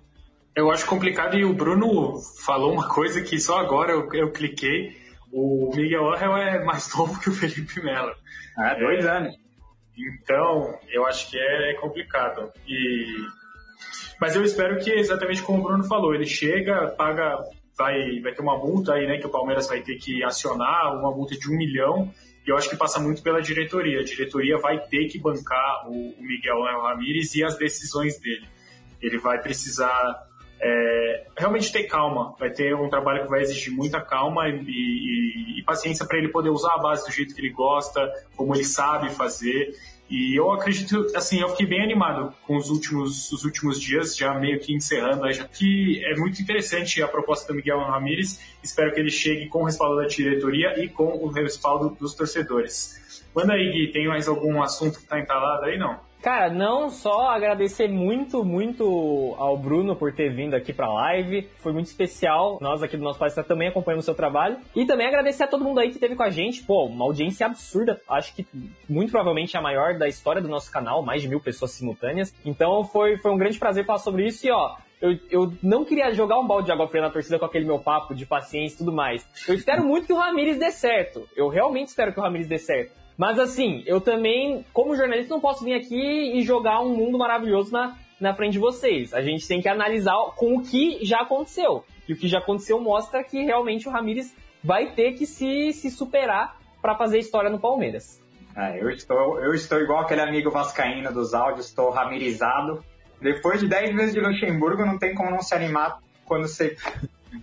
Eu acho complicado e o Bruno falou uma coisa que só agora eu, eu cliquei. O Miguel Angel é mais novo que o Felipe Melo. É, dois anos. Então, eu acho que é complicado. E... Mas eu espero que, exatamente como o Bruno falou, ele chega, paga vai, vai ter uma multa aí, né, que o Palmeiras vai ter que acionar, uma multa de um milhão, e eu acho que passa muito pela diretoria. A diretoria vai ter que bancar o, o Miguel Ramírez e as decisões dele. Ele vai precisar é, realmente ter calma, vai ter um trabalho que vai exigir muita calma e, e, e paciência para ele poder usar a base do jeito que ele gosta, como ele sabe fazer. E eu acredito, assim, eu fiquei bem animado com os últimos, os últimos dias, já meio que encerrando, já que é muito interessante a proposta do Miguel Ramírez. Espero que ele chegue com o respaldo da diretoria e com o respaldo dos torcedores. Manda aí, Gui, tem mais algum assunto que está entalado aí, não? Cara, não só agradecer muito, muito ao Bruno por ter vindo aqui pra live. Foi muito especial. Nós aqui do nosso palestra também acompanhamos o seu trabalho. E também agradecer a todo mundo aí que esteve com a gente. Pô, uma audiência absurda. Acho que muito provavelmente a maior da história do nosso canal. Mais de mil pessoas simultâneas. Então foi, foi um grande prazer falar sobre isso. E ó, eu, eu, não queria jogar um balde de água fria na torcida com aquele meu papo de paciência e tudo mais. Eu espero muito que o Ramires dê certo. Eu realmente espero que o Ramires dê certo. Mas assim, eu também, como jornalista, não posso vir aqui e jogar um mundo maravilhoso na, na frente de vocês. A gente tem que analisar com o que já aconteceu. E o que já aconteceu mostra que realmente o Ramires vai ter que se, se superar para fazer história no Palmeiras. É, eu, estou, eu estou igual aquele amigo vascaíno dos áudios, estou ramirizado. Depois de 10 meses de Luxemburgo, não tem como não se animar quando você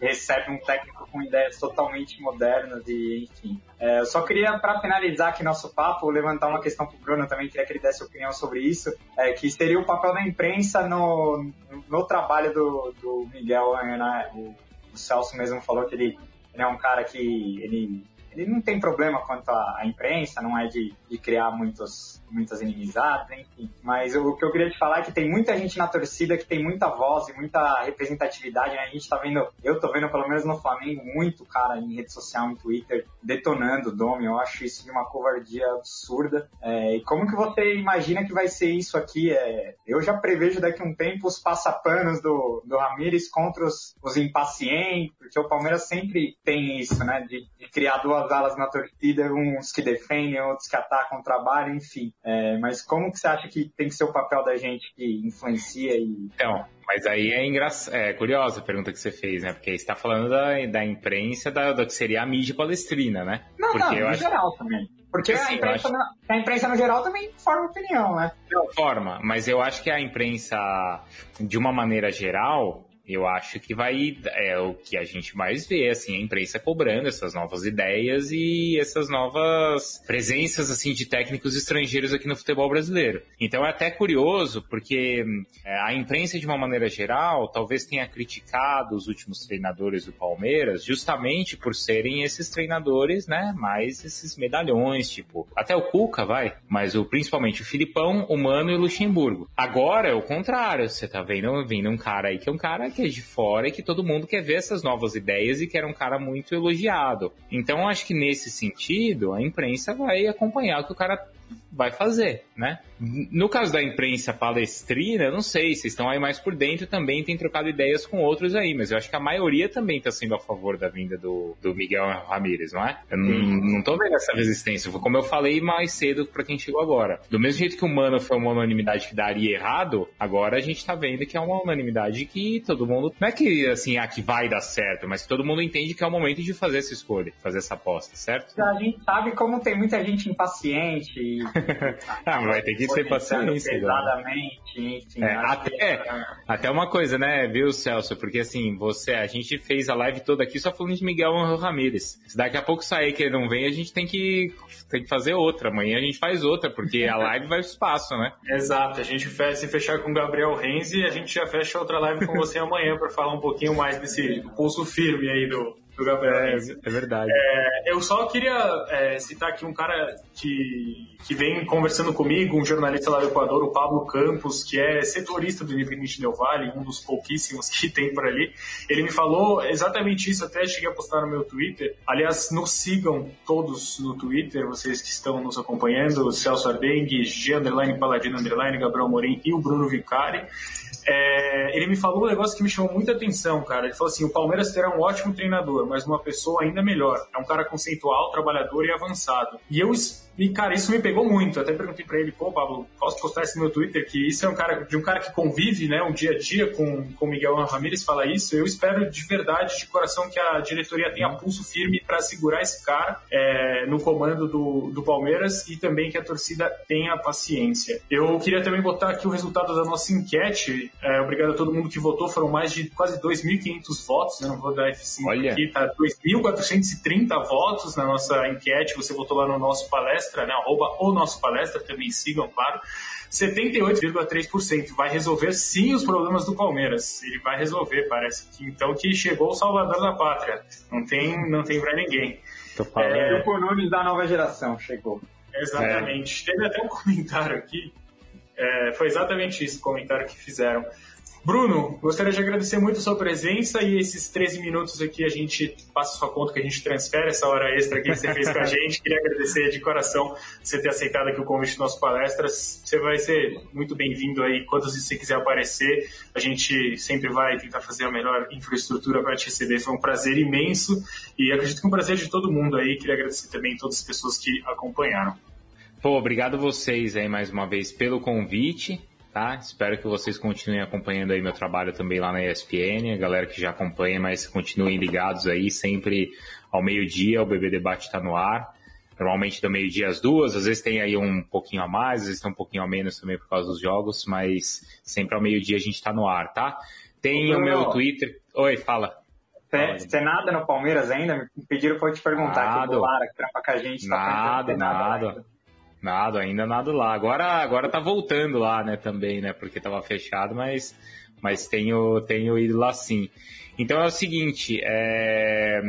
recebe um técnico com ideias totalmente modernas e, enfim. É, eu só queria, para finalizar aqui nosso papo, levantar uma questão para o Bruno também, queria que ele desse opinião sobre isso, é, que seria o papel da imprensa no, no trabalho do, do Miguel, né? o, o Celso mesmo falou que ele, ele é um cara que ele ele não tem problema quanto à, imprensa, não é de, de criar muitos, muitas inimizades, enfim. Mas o que eu queria te falar é que tem muita gente na torcida que tem muita voz e muita representatividade, né? A gente tá vendo, eu tô vendo pelo menos no Flamengo, muito cara em rede social, no Twitter, detonando o Domi. Eu acho isso de uma covardia absurda. É, e como que você imagina que vai ser isso aqui? É, eu já prevejo daqui a um tempo os passapanos do, do Ramires contra os, os impacientes, porque o Palmeiras sempre tem isso, né? De, de criar duas alas na torcida, uns que defendem, outros que atacam o trabalho, enfim. É, mas como que você acha que tem que ser o papel da gente que influencia e... Então, mas aí é, engraçado, é curiosa a pergunta que você fez, né? Porque você está falando da, da imprensa, da, da que seria a mídia palestrina, né? Não, Porque não, no acho... geral também. Porque a, imprensa, acho... a imprensa no geral também forma opinião, né? Forma, mas eu acho que a imprensa, de uma maneira geral, eu acho que vai é o que a gente mais vê, assim, a imprensa cobrando essas novas ideias e essas novas presenças assim de técnicos estrangeiros aqui no futebol brasileiro. Então é até curioso porque é, a imprensa de uma maneira geral talvez tenha criticado os últimos treinadores do Palmeiras justamente por serem esses treinadores, né, mais esses medalhões, tipo, até o Cuca vai, mas o principalmente o Filipão, o Mano e o Luxemburgo. Agora é o contrário, você tá vendo, vindo um cara aí que é um cara que é de fora e que todo mundo quer ver essas novas ideias e que era um cara muito elogiado. Então, acho que nesse sentido, a imprensa vai acompanhar o que o cara vai fazer, né? No caso da imprensa palestrina, eu não sei, vocês estão aí mais por dentro também, tem trocado ideias com outros aí, mas eu acho que a maioria também está sendo a favor da vinda do, do Miguel Ramírez, não é? Eu não, não tô vendo essa resistência, como eu falei mais cedo para quem chegou agora. Do mesmo jeito que o Mano foi uma unanimidade que daria errado, agora a gente tá vendo que é uma unanimidade que todo mundo, não é que assim, ah, que vai dar certo, mas que todo mundo entende que é o momento de fazer essa escolha, fazer essa aposta, certo? A gente sabe como tem muita gente impaciente e ah, mas vai ter que ter paciência. Pesadamente, enfim. É, até, que... até uma coisa, né, viu, Celso? Porque assim, você, a gente fez a live toda aqui só falando de Miguel Ramírez. Se daqui a pouco sair que ele não vem, a gente tem que, tem que fazer outra. Amanhã a gente faz outra, porque a live vai pro espaço, né? Exato. A gente fecha, se fechar com o Gabriel Renzi, a gente já fecha outra live com você amanhã para falar um pouquinho mais desse pulso firme aí do, do Gabriel é, é verdade. É, eu só queria é, citar aqui um cara que, que vem conversando comigo, um jornalista lá do Equador, o Pablo Campos, que é setorista do Independente Del Vale, um dos pouquíssimos que tem por ali. Ele me falou exatamente isso, até cheguei a postar no meu Twitter. Aliás, nos sigam todos no Twitter, vocês que estão nos acompanhando, o Celso Ardengue, G. Underline Paladino Underline, Gabriel Morim e o Bruno Vicari. É, ele me falou um negócio que me chamou muita atenção, cara. Ele falou assim: o Palmeiras terá um ótimo treinador, mas uma pessoa ainda melhor. É um cara conceitual, trabalhador e avançado. E eu e, cara, isso me pegou muito. Até perguntei para ele, pô, Pablo, posso postar isso no meu Twitter? Que isso é um cara, de um cara que convive, né, um dia a dia com o Miguel Ramírez fala isso. Eu espero de verdade, de coração, que a diretoria tenha pulso firme para segurar esse cara é, no comando do, do Palmeiras e também que a torcida tenha paciência. Eu queria também botar aqui o resultado da nossa enquete. É, obrigado a todo mundo que votou. Foram mais de quase 2.500 votos. Eu não vou dar F5 Olha. aqui, tá? 2.430 votos na nossa enquete. Você votou lá no nosso palestra palestra, né? Arroba o nosso palestra, também sigam, claro. 78,3% vai resolver sim os problemas do Palmeiras. Ele vai resolver, parece que então que chegou o salvador da pátria. Não tem, não tem para ninguém. É, o Nunes da nova geração chegou. Exatamente. É. Teve até um comentário aqui. É, foi exatamente isso o comentário que fizeram. Bruno, gostaria de agradecer muito a sua presença e esses 13 minutos aqui a gente passa a sua conta que a gente transfere essa hora extra que você fez com a gente. Queria agradecer de coração você ter aceitado aqui o convite do nosso palestras. Você vai ser muito bem-vindo aí quando você quiser aparecer. A gente sempre vai tentar fazer a melhor infraestrutura para te receber. Foi um prazer imenso e acredito que um prazer de todo mundo aí. Queria agradecer também todas as pessoas que acompanharam. Pô, obrigado vocês aí mais uma vez pelo convite tá? Espero que vocês continuem acompanhando aí meu trabalho também lá na ESPN, a galera que já acompanha, mas continuem ligados aí, sempre ao meio-dia o BB Debate está no ar. Normalmente do meio-dia às duas, às vezes tem aí um pouquinho a mais, às vezes tem um pouquinho a menos também por causa dos jogos, mas sempre ao meio-dia a gente está no ar, tá? Tem o meu Twitter. Oi, fala. Você nada no Palmeiras ainda? Me pediram para te perguntar nada. que o Lara, que trampa com a gente, tá nada, nada. Nada. Ainda nada lá. Agora, agora tá voltando lá, né, também, né, porque tava fechado, mas, mas tenho, tenho ido lá sim. Então é o seguinte, é,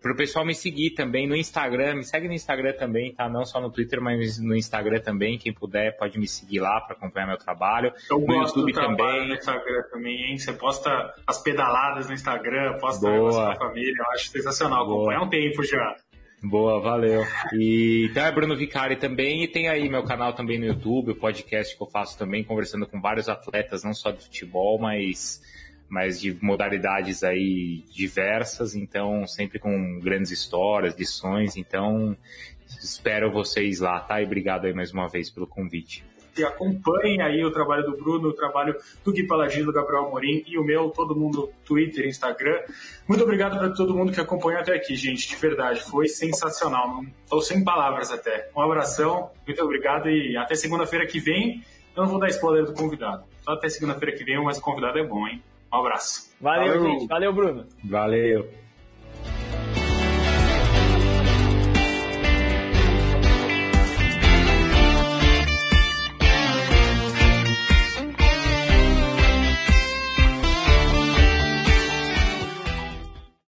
pro pessoal me seguir também no Instagram, me segue no Instagram também, tá? Não só no Twitter, mas no Instagram também. Quem puder pode me seguir lá para acompanhar meu trabalho. Eu no gosto YouTube do também. no Instagram também, hein? Você posta as pedaladas no Instagram, posta Boa. com a família, eu acho sensacional. Boa. Acompanha um tempo já. Boa, valeu. E então é Bruno Vicari também, e tem aí meu canal também no YouTube, o podcast que eu faço também, conversando com vários atletas, não só de futebol, mas, mas de modalidades aí diversas, então sempre com grandes histórias, lições, então espero vocês lá, tá? E obrigado aí mais uma vez pelo convite que acompanhem aí o trabalho do Bruno, o trabalho do Gui Paladino, do Gabriel Amorim e o meu, todo mundo, Twitter, Instagram. Muito obrigado para todo mundo que acompanhou até aqui, gente, de verdade, foi sensacional, não estou sem palavras até. Um abração, muito obrigado e até segunda-feira que vem. Eu não vou dar spoiler do convidado, só até segunda-feira que vem, mas o convidado é bom, hein? Um abraço. Valeu, Valeu. gente. Valeu, Bruno. Valeu.